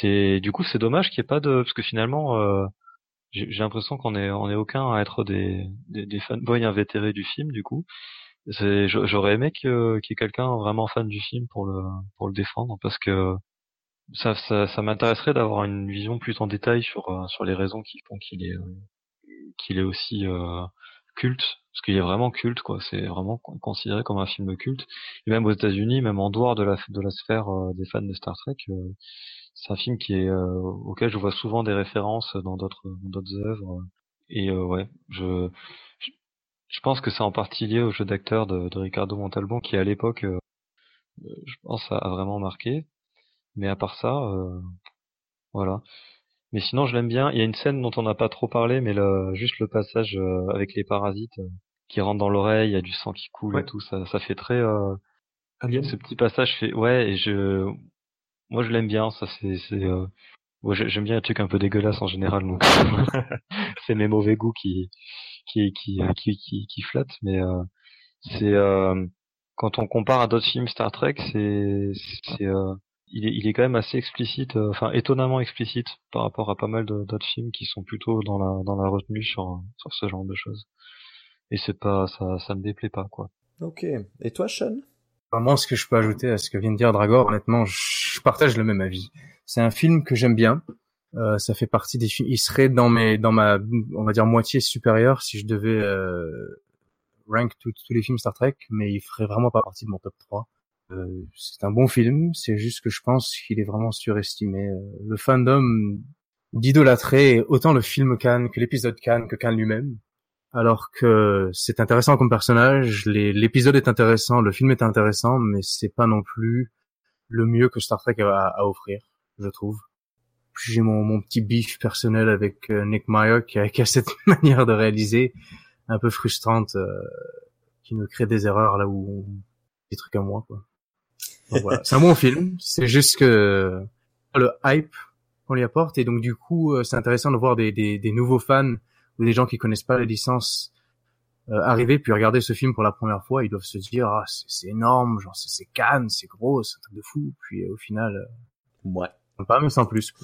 C'est du coup c'est dommage qu'il n'y ait pas de parce que finalement euh, j'ai l'impression qu'on est on est aucun à être des des, des fanboys invétérés du film du coup. J'aurais aimé qu'il y ait quelqu'un vraiment fan du film pour le pour le défendre parce que ça ça, ça m'intéresserait d'avoir une vision plus en détail sur euh, sur les raisons qui font qu'il est euh, qu'il est aussi euh, culte. Parce qu'il est vraiment culte quoi. C'est vraiment con- considéré comme un film culte. Et même aux États-Unis même en dehors de la de la sphère euh, des fans de Star Trek euh, c'est un film qui est euh, auquel je vois souvent des références dans d'autres d'autres œuvres. Et ouais je je- pense que c'est en partie lié au jeu d'acteur de, de Ricardo Montalban qui à l'époque euh, je pense a, vraiment marqué mais à part ça euh, voilà mais sinon, je l'aime bien. Il y a une scène dont on n'a pas trop parlé, mais le, juste le passage euh, avec les parasites euh, qui rentrent dans l'oreille, il y a du sang qui coule Ouais. et tout, ça, ça fait très. euh, Alien ce petit passage fait. Ouais, et je. Moi, je l'aime bien. Ça, c'est. c'est euh, ouais, j'ai- J'aime bien les trucs un peu dégueulasses en général, donc <laughs> <laughs> c'est mes mauvais goûts qui qui qui euh, qui qui, qui flattent, mais euh, c'est euh, quand on compare à d'autres films Star Trek, c'est c'est euh, il est, il est quand même assez explicite, euh, enfin étonnamment explicite par rapport à pas mal de- d'autres films qui sont plutôt dans la dans la retenue sur sur ce genre de choses. Et c'est pas ça ça me déplaît pas quoi. Ok. Et toi, Sean? Vraiment, ce que je peux ajouter à ce que vient de dire Dragor, honnêtement, je partage le même avis. C'est un film que j'aime bien. Euh, ça fait partie des films. Il serait dans mes, dans ma, on va dire moitié supérieure si je devais euh, rank tous les films Star Trek, mais il ferait vraiment pas partie de mon top 3. Euh, c'est un bon film. C'est juste que je pense qu'il est vraiment surestimé. Euh, Le fandom d'idolâtrer autant le film Khan que l'épisode Khan que Khan lui-même alors que c'est intéressant comme personnage, l'épisode est intéressant, le film est intéressant, mais c'est pas non plus le mieux que Star Trek a à offrir, je trouve. J'ai mon, mon petit bif personnel avec euh, Nick Meyer qui a, qui a cette <laughs> manière de réaliser un peu frustrante euh, qui me crée des erreurs là où on... des trucs à moi quoi. Donc, voilà. C'est un bon film, c'est juste que le hype qu'on lui apporte et donc du coup euh, c'est intéressant de voir des, des, des, nouveaux fans ou des gens qui connaissent pas la licence euh, arriver puis regarder ce film pour la première fois, ils doivent se dire ah c'est énorme, genre c'est Cannes, c'est gros, c'est un truc de fou. Puis au final, euh, ouais, pas même sans plus.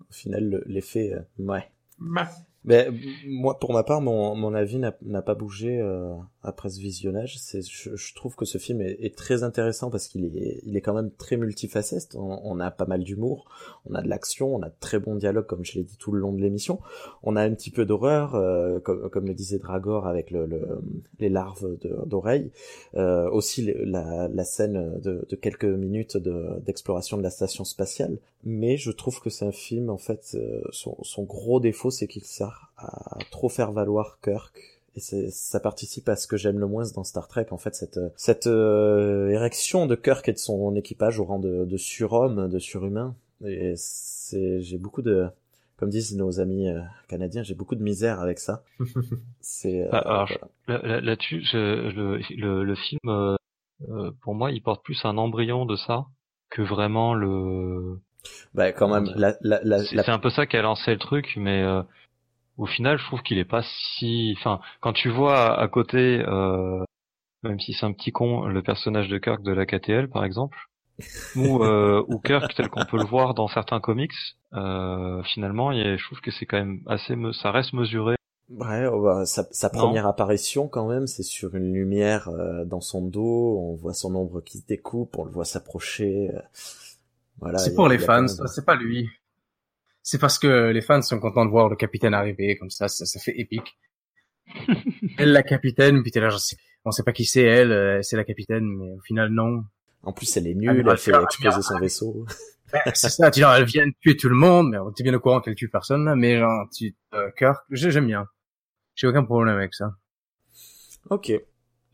Au final l'effet, ouais. Mais moi, pour ma part, mon, mon avis n'a pas bougé euh, après ce visionnage. Je, je, trouve que ce film est, est très intéressant parce qu'il est, il est quand même très multifacette. On, on a pas mal d'humour, on a de l'action, on a de très bons dialogues, comme je l'ai dit tout le long de l'émission. On a un petit peu d'horreur, euh, comme, comme, le disait Dragor avec le, le les larves d'oreilles. Euh, aussi la, la, scène de, de quelques minutes d'exploration de, la station spatiale. Mais je trouve que c'est un film, en fait, euh, son, son gros défaut, c'est qu'il sert à trop faire valoir Kirk et ça participe à ce que j'aime le moins dans Star Trek, en fait, cette, cette euh, érection de Kirk et de son équipage au rang de, de surhomme, de surhumain. Et c'est, j'ai beaucoup de, comme disent nos amis euh, canadiens, j'ai beaucoup de misère avec ça. <laughs> c'est. Euh, ah, là-dessus, le, le, le, film, euh, pour moi, il porte plus un embryon de ça que vraiment le. Bah, quand même, la, la, la, c'est un peu ça qui a lancé le truc, mais au final, je trouve qu'il est pas si. Enfin, quand tu vois à, côté, euh, même si c'est un petit con, le personnage de Kirk de la KTL, par exemple, ou euh, ou Kirk tel qu'on peut le voir dans certains comics, euh, finalement, je trouve que c'est quand même assez, ça reste mesuré. Ouais, oh, bah, sa, sa première apparition quand même, c'est sur une lumière euh, dans son dos, on voit son ombre qui se découpe, on le voit s'approcher. Euh, voilà. C'est pour les fans, c'est pas lui c'est parce que les fans sont contents de voir le capitaine arriver comme ça, ça, ça fait épique. <laughs> elle la capitaine, puis t'es là, sais, on sait pas qui c'est elle, euh, c'est la capitaine, mais au final non. En plus, elle est nulle, elle, fait exploser son vaisseau. <laughs> c'est ça, tu genre, elle vient tuer tout le monde, mais t'es bien au courant qu'elle tue personne, là, mais genre, tu, euh, Kirk, j'aime bien. J'ai aucun problème avec ça. Ok.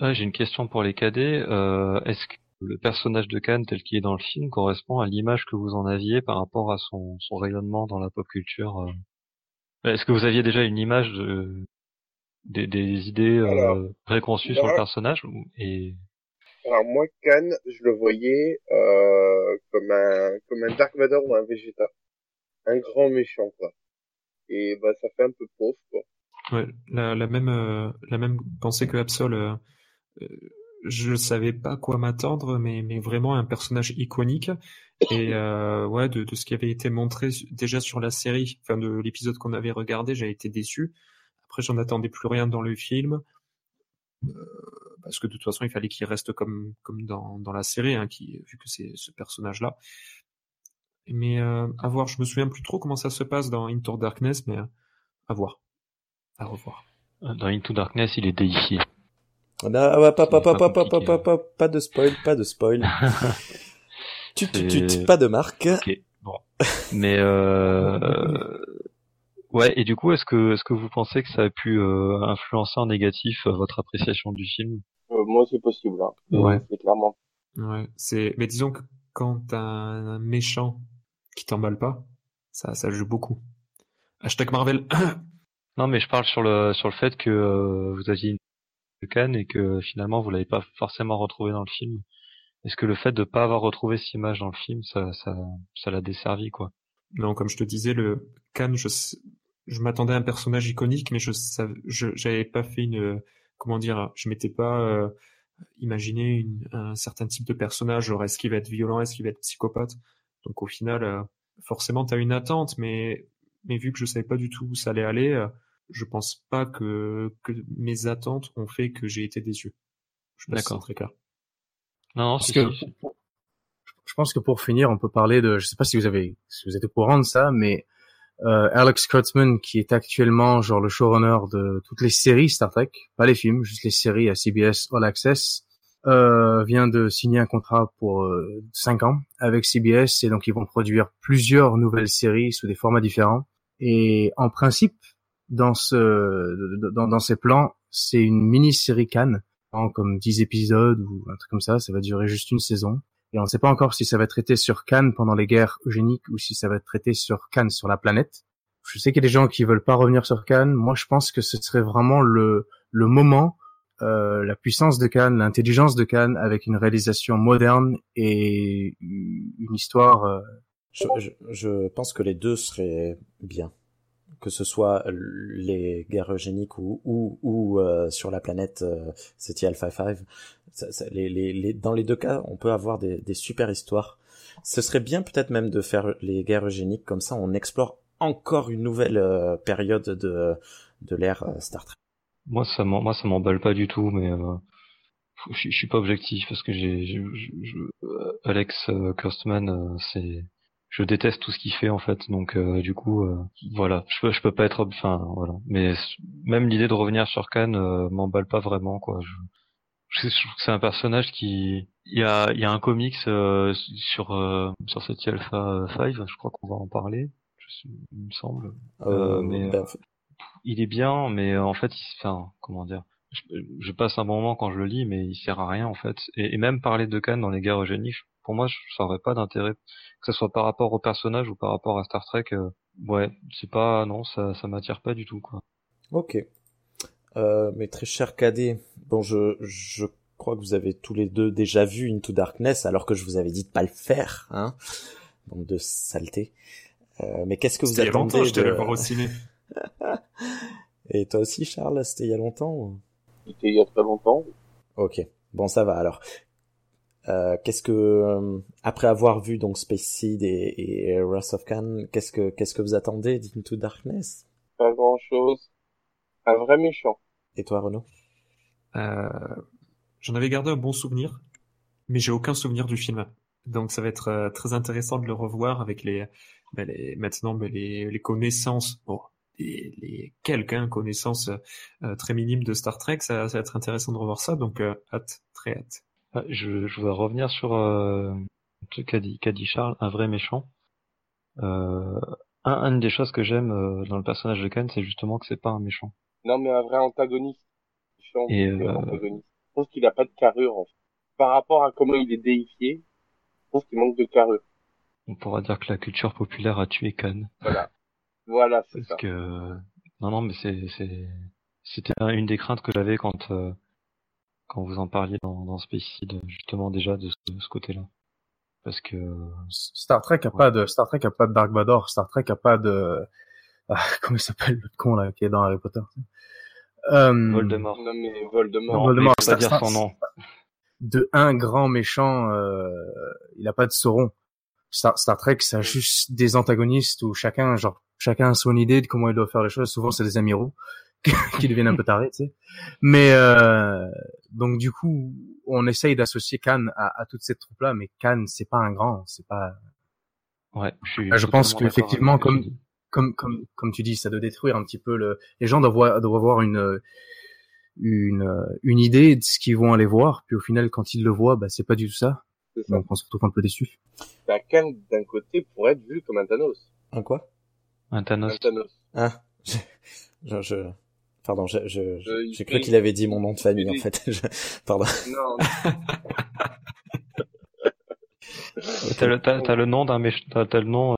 j'ai une question pour les cadets. Euh, est-ce que le personnage de Khan tel qu'il est dans le film correspond à l'image que vous en aviez par rapport à son, son rayonnement dans la pop culture. Euh. Est-ce que vous aviez déjà une image de, des, des idées euh, préconçues sur le personnage et alors moi Khan, je le voyais euh, comme un comme un Dark Vador ou un Vegeta, un grand méchant quoi. Et bah ça fait un peu pauvre quoi. Ouais, la, la même euh, la même pensée que Absol. Euh, je savais pas quoi m'attendre, mais, mais vraiment un personnage iconique. Et euh, ouais, de, de, ce qui avait été montré déjà sur la série, enfin de l'épisode qu'on avait regardé, j'ai été déçu. Après, j'en attendais plus rien dans le film, euh, parce que de toute façon, il fallait qu'il reste comme comme dans, dans la série, hein, qui, vu que c'est ce personnage-là. Mais euh, à voir, je me souviens plus trop comment ça se passe dans Into Darkness, mais à voir, à revoir. Dans Into Darkness, il est déifié. Ah, ouais, pas, pas, pas, pas, pas, pas, pas, pas, de spoil, pas de spoil. <laughs> tu, tu, tu, pas de marque. Ok, bon. Mais euh... ouais, et du coup, est-ce que, est-ce que vous pensez que ça a pu euh, influencer en négatif euh, votre appréciation du film? Euh, Moi, c'est possible. Hein. Ouais. C'est clairement. Ouais, c'est. Mais disons que quand t'as un méchant qui t'emballe pas, ça, ça joue beaucoup. Hashtag Marvel. <coughs> non, mais je parle sur le sur le fait que vous aviez une Cannes et que finalement vous l'avez pas forcément retrouvé dans le film. Est-ce que le fait de pas avoir retrouvé cette image dans le film, ça, ça, ça l'a desservi quoi? Non, comme je te disais, le Cannes, je, je m'attendais à un personnage iconique, mais je je j'avais pas fait une, comment dire, je m'étais pas euh, imaginé une, un certain type de personnage. Est-ce qu'il va être violent, est-ce qu'il va être psychopathe? Donc au final, euh, forcément, t'as une attente, mais mais vu que je savais pas du tout où ça allait aller. Euh, je pense pas que, que mes attentes ont fait que j'ai été déçu. Je D'accord. très clair. Non, Parce que, je pense que pour finir, on peut parler de, je sais pas si vous avez, si vous êtes au courant de ça, mais euh, Alex Kurtzman, qui est actuellement genre le showrunner de toutes les séries Star Trek, pas les films, juste les séries à CBS All Access, euh, vient de signer un contrat pour euh, 5 ans avec CBS et donc ils vont produire plusieurs nouvelles séries sous des formats différents. Et en principe, dans ce dans, dans ces plans, c'est une mini-série Cannes, comme 10 épisodes ou un truc comme ça, ça va durer juste une saison. Et on ne sait pas encore si ça va être traité sur Cannes pendant les guerres eugéniques ou si ça va être traité sur Cannes sur la planète. Je sais qu'il y a des gens qui veulent pas revenir sur Cannes. Moi, je pense que ce serait vraiment le, le moment, euh, la puissance de Cannes, l'intelligence de Cannes avec une réalisation moderne et une histoire. Euh... Je, je, je pense que les deux seraient bien que ce soit les guerres eugéniques ou, ou, ou euh, sur la planète euh, CT Alpha 5. Ça, ça, les, les, les, dans les deux cas, on peut avoir des, des super histoires. Ce serait bien peut-être même de faire les guerres eugéniques comme ça, on explore encore une nouvelle euh, période de, de l'ère euh, Star Trek. Moi, ça m'emballe pas du tout, mais euh, je, suis pas objectif parce que j'ai, Alex Kurtzman, c'est je déteste tout ce qu'il fait en fait. Donc euh, du coup euh, voilà. Je peux je peux pas être enfin voilà. Mais même l'idée de revenir sur Khan euh, m'emballe pas vraiment quoi. Je, je, trouve que c'est un personnage qui il y a il y a un comics euh, sur euh, sur cette Alpha 5 je crois qu'on va en parler je, il me semble. Mais ben, il est bien mais en fait il enfin comment dire je, je, passe un bon moment quand je le lis mais il sert à rien en fait. Et, et même parler de Khan dans les guerres eugéniques pour moi, ça aurait pas d'intérêt, que ce soit par rapport au personnage ou par rapport à Star Trek. Euh, ouais, c'est pas, non, ça, ça m'attire pas du tout, quoi. Ok. Euh, mes très chers cadets, bon, je, je crois que vous avez tous les deux déjà vu Into Darkness, alors que je vous avais dit de pas le faire, hein. Donc de saleté. Euh, mais qu'est-ce que vous attendez il y a longtemps, de... je voir au ciné. <laughs> Et toi aussi, Charles, c'était il y a longtemps ou... C'était il y a très longtemps. Ok. Bon, ça va alors. Euh, qu'est-ce que euh, après avoir vu donc Space Seed et, et Wrath of Khan, qu'est-ce que qu'est-ce que vous attendez d'Into Darkness? Pas grand chose. Un vrai méchant. Et toi Renaud? Euh, J'en avais gardé un bon souvenir, mais j'ai aucun souvenir du film. Donc ça va être euh, très intéressant de le revoir avec les, ben les maintenant ben les, les connaissances. Bon, les, les quelques hein, connaissances euh, très minimes de Star Trek, ça, ça, va être intéressant de revoir ça. Donc hâte, très hâte. Je, je voudrais revenir sur euh, ce qu'a dit, qu'a dit Charles, un vrai méchant. Euh, un, une des choses que j'aime euh, dans le personnage de Khan, c'est justement que c'est pas un méchant. Non, mais un vrai antagoniste. Méchant, Et euh... antagoniste. Je pense qu'il a pas de carrure. En fait. Par rapport à comment il est déifié, je pense qu'il manque de carrure. On pourra dire que la culture populaire a tué Khan. Voilà. Voilà, c'est Parce ça. que non, non, mais c'est c'est c'était une des craintes que j'avais quand euh, quand vous en parliez dans, dans Spacey, justement déjà de ce, de ce côté-là. Parce que Star Trek a ouais. pas de Star Trek a pas de Dark Vador, Star Trek a pas de <laughs> ah, comment il s'appelle le con là qui est dans Harry Potter. Euh... Voldemort. Non mais Voldemort. Non, Voldemort, pas dire son nom. De un grand méchant, euh, il a pas de Sauron. Star, Star Trek, ça a juste des antagonistes où chacun, genre, chacun a son idée de comment il doit faire les choses. Souvent, c'est des amiraux <laughs> qui deviennent un peu tarés, tu sais. Mais euh, donc du coup, on essaye d'associer Khan à, à toute cette troupe-là, mais Khan, c'est pas un grand, c'est pas. Ouais. Je, suis je pense qu'effectivement, comme comme comme comme tu dis, ça doit détruire un petit peu le. Les gens doivent doivent avoir une une une idée de ce qu'ils vont aller voir, puis au final, quand ils le voient, bah c'est pas du tout ça. ça. Donc on se retrouve un peu déçu. Bah, Khan, d'un côté, pourrait être vu comme un Thanos. Un quoi? Un Thanos. Un Thanos. Ah. <laughs> je, je... Pardon, je, je, je, j'ai cru qu'il avait dit mon nom de famille, en fait. <laughs> Je... Pardon. Non. <laughs> t'as, le, t'as, t'as le nom d'un méchant, t'as, t'as le nom.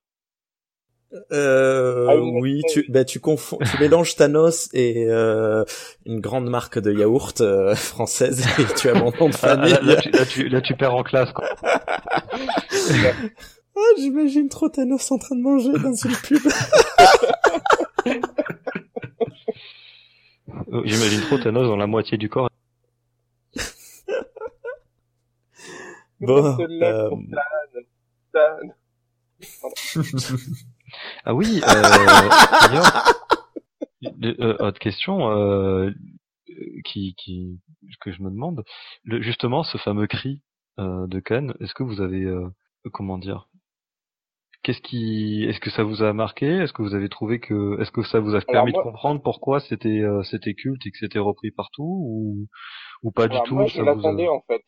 Euh, ah, oui, tu, bah, tu confonds, tu mélanges Thanos et euh, une grande marque de yaourt euh, française et tu as mon nom de famille. <laughs> Ah, là, là, tu, là, tu, là, tu perds en classe, quoi. ah, j'imagine trop Thanos en train de manger dans une pub. J'imagine trop Thanos dans la moitié du corps. <laughs> bon. Euh... <laughs> ah oui. Euh, D'ailleurs, euh, autre question euh, qui, qui que je me demande. Le, justement, ce fameux cri euh, de Khan, est-ce que vous avez euh, comment dire Qu'est-ce qui, est-ce que ça vous a marqué? Est-ce que vous avez trouvé que, est-ce que ça vous a permis moi, de comprendre pourquoi c'était euh, c'était culte et que c'était repris partout ou ou pas alors du tout? Moi, je l'attendais a... en fait.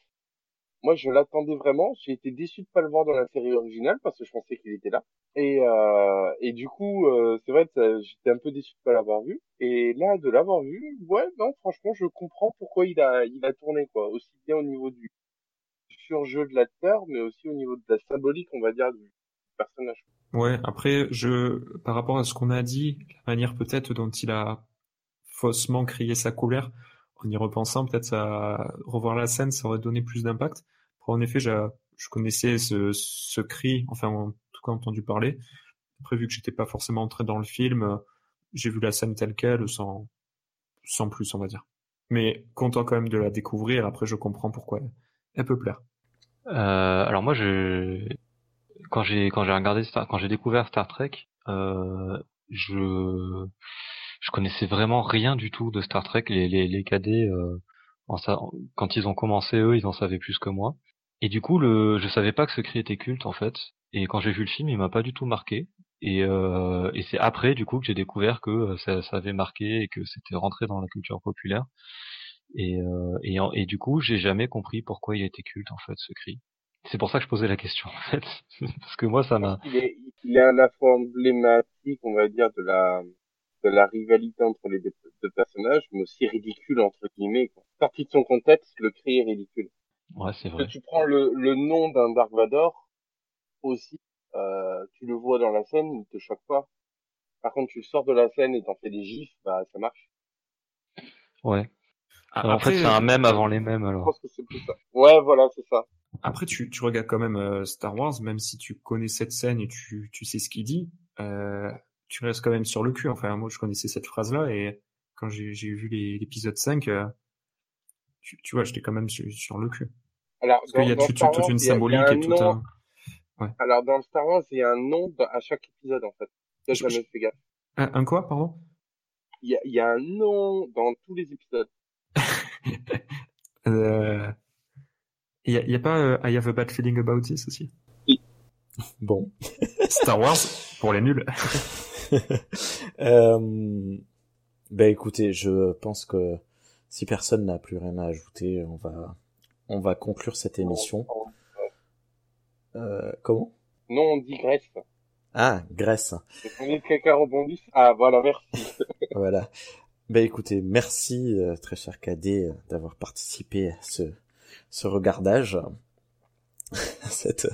Moi, je l'attendais vraiment. J'ai été déçu de pas le voir dans la série originale parce que je pensais qu'il était là. Et euh, et du coup, euh, c'est vrai que j'étais un peu déçu de pas l'avoir vu. Et là, de l'avoir vu, ouais, non, franchement, je comprends pourquoi il a il a tourné quoi, aussi bien au niveau du surjeu de l'acteur, mais aussi au niveau de la symbolique, on va dire, du personnage. Ouais, après, je, par rapport à ce qu'on a dit, la manière peut-être dont il a faussement crié sa colère, en y repensant, peut-être à revoir la scène, ça aurait donné plus d'impact. En effet, je, je connaissais ce, ce cri, enfin, en tout cas entendu parler. Après, vu que j'étais pas forcément entré dans le film, j'ai vu la scène telle quelle, sans, sans plus, on va dire. Mais content quand même de la découvrir. Après, je comprends pourquoi elle peut plaire. Euh, alors moi, je quand j'ai quand j'ai regardé Star... quand j'ai découvert Star Trek, euh, je je connaissais vraiment rien du tout de Star Trek. Les les, les cadets, euh, quand ils ont commencé eux, ils en savaient plus que moi. Et du coup, le je savais pas que ce cri était culte en fait. Et quand j'ai vu le film, il m'a pas du tout marqué. Et, euh, et c'est après du coup que j'ai découvert que euh, ça, ça, avait marqué et que c'était rentré dans la culture populaire. Et, euh, et, et, du coup, j'ai jamais compris pourquoi il était culte en fait ce cri. C'est pour ça que je posais la question en fait, <laughs> parce que moi ça m'a. Il est, il est à la fois emblématique, on va dire, de la de la rivalité entre les deux, personnages, mais aussi ridicule entre guillemets. Quoi. Sorti de son contexte, le cri est ridicule. Ouais, c'est vrai. Que tu prends le, le nom d'un Dark Vador aussi, euh, tu le vois dans la scène, il te choque pas. Par contre, tu sors de la scène et t'en fais des gifs, bah ça marche. Ouais. Après, en fait, c'est un même avant les mêmes alors. Je pense que c'est plus ça. Ouais, voilà, c'est ça. Après, tu, tu regardes quand même euh, Star Wars, même si tu connais cette scène et tu, tu sais ce qu'il dit, euh, tu restes quand même sur le cul. Enfin, moi, je connaissais cette phrase-là et quand j'ai vu l'épisode 5, euh, tu, tu vois, j'étais quand même sur, sur, le cul. Alors, Parce qu'il y a toute, toute une symbolique et tout un... Ouais. Alors, dans Star Wars, il y a un nom à chaque épisode, en fait. J'ai jamais fait gaffe. Un, un quoi, pardon? Il y, a, il y a un nom dans tous les épisodes. <laughs> Il y a, y a, pas euh, I have a bad feeling about this aussi? Bon. <laughs> Star Wars pour les nuls. <laughs> euh, ben écoutez, je pense que si personne n'a plus rien à ajouter, on va on va conclure cette émission. Euh, comment? Non, on dit Grèce. Ah, Grèce. On dit que quelqu'un rebondisse. Ah, voilà, merci. <laughs> voilà. Ben écoutez, merci euh, très cher Cadet d'avoir participé à ce ce regardage, <laughs> cette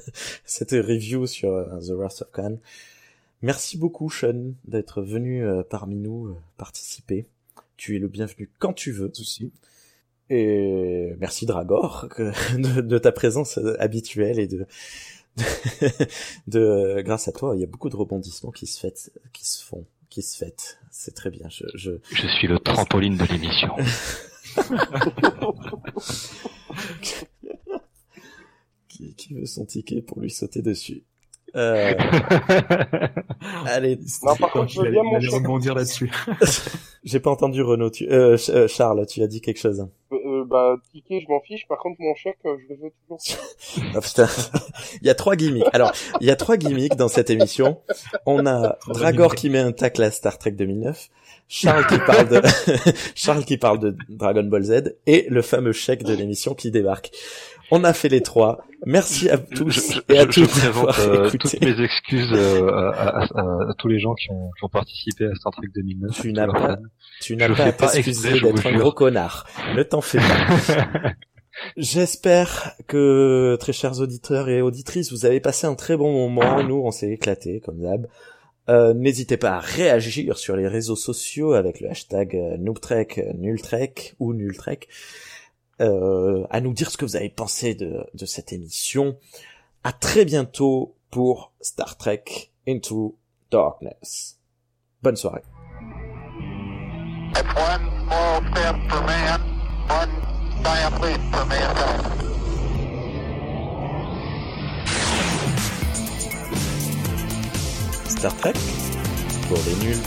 cette review sur uh, The Wrath of Khan. Merci beaucoup Sean d'être venu euh, parmi nous euh, participer. Tu es le bienvenu quand tu veux. Aussi. Et merci Dragor <laughs> de, de, ta présence habituelle et de, <laughs> de, de grâce à toi, il y a beaucoup de rebondissements qui se fait, qui se font, qui se fêtent. C'est très bien. Je, je... je suis le trampoline de l'émission. <laughs> qui, qui veut son ticket pour lui sauter dessus? Euh... <laughs> Allez, non, par contre, je veux bien mon rebondir là-dessus. <laughs> J'ai pas entendu Renaud. Tu... Euh, euh, Charles, tu as dit quelque chose. Euh, bah, ticket, je m'en fiche. Par contre, mon chèque, euh, je le veux toujours. ah, putain. il y a trois gimmicks. Alors, il y a trois gimmicks dans cette émission. On a Dragor qui met un tacle à Star Trek 2009. Charles qui parle de <laughs> <laughs> Charles qui parle de Dragon Ball Z et le fameux chèque de l'émission qui débarque. On a fait les trois. Merci à tous je, et à je, toutes présente euh, toutes mes excuses euh, à, à, à, tous les gens qui ont, qui ont, participé à Star Trek 2009. Tu n'as pas, tu n'as pas à t'excuser d'être un gros connard. Ne t'en fais pas. <laughs> J'espère que, très chers auditeurs et auditrices, vous avez passé un très bon moment. Nous, on s'est éclaté, comme d'hab. Euh, N'hésitez pas à réagir sur les réseaux sociaux avec le hashtag euh, Noobtrek, Nultrek ou Nultrek. Euh, à nous dire ce que vous avez pensé de, de cette émission. À très bientôt pour Star Trek Into Darkness. Bonne soirée. Star Trek pour les nuls.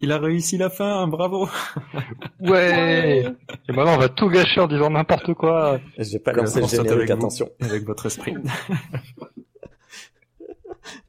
Il a réussi la fin, bravo. <laughs> Ouais. Et maintenant on va tout gâcher en disant n'importe quoi. J'ai pas lancé le générique, attention. Avec votre esprit. <laughs>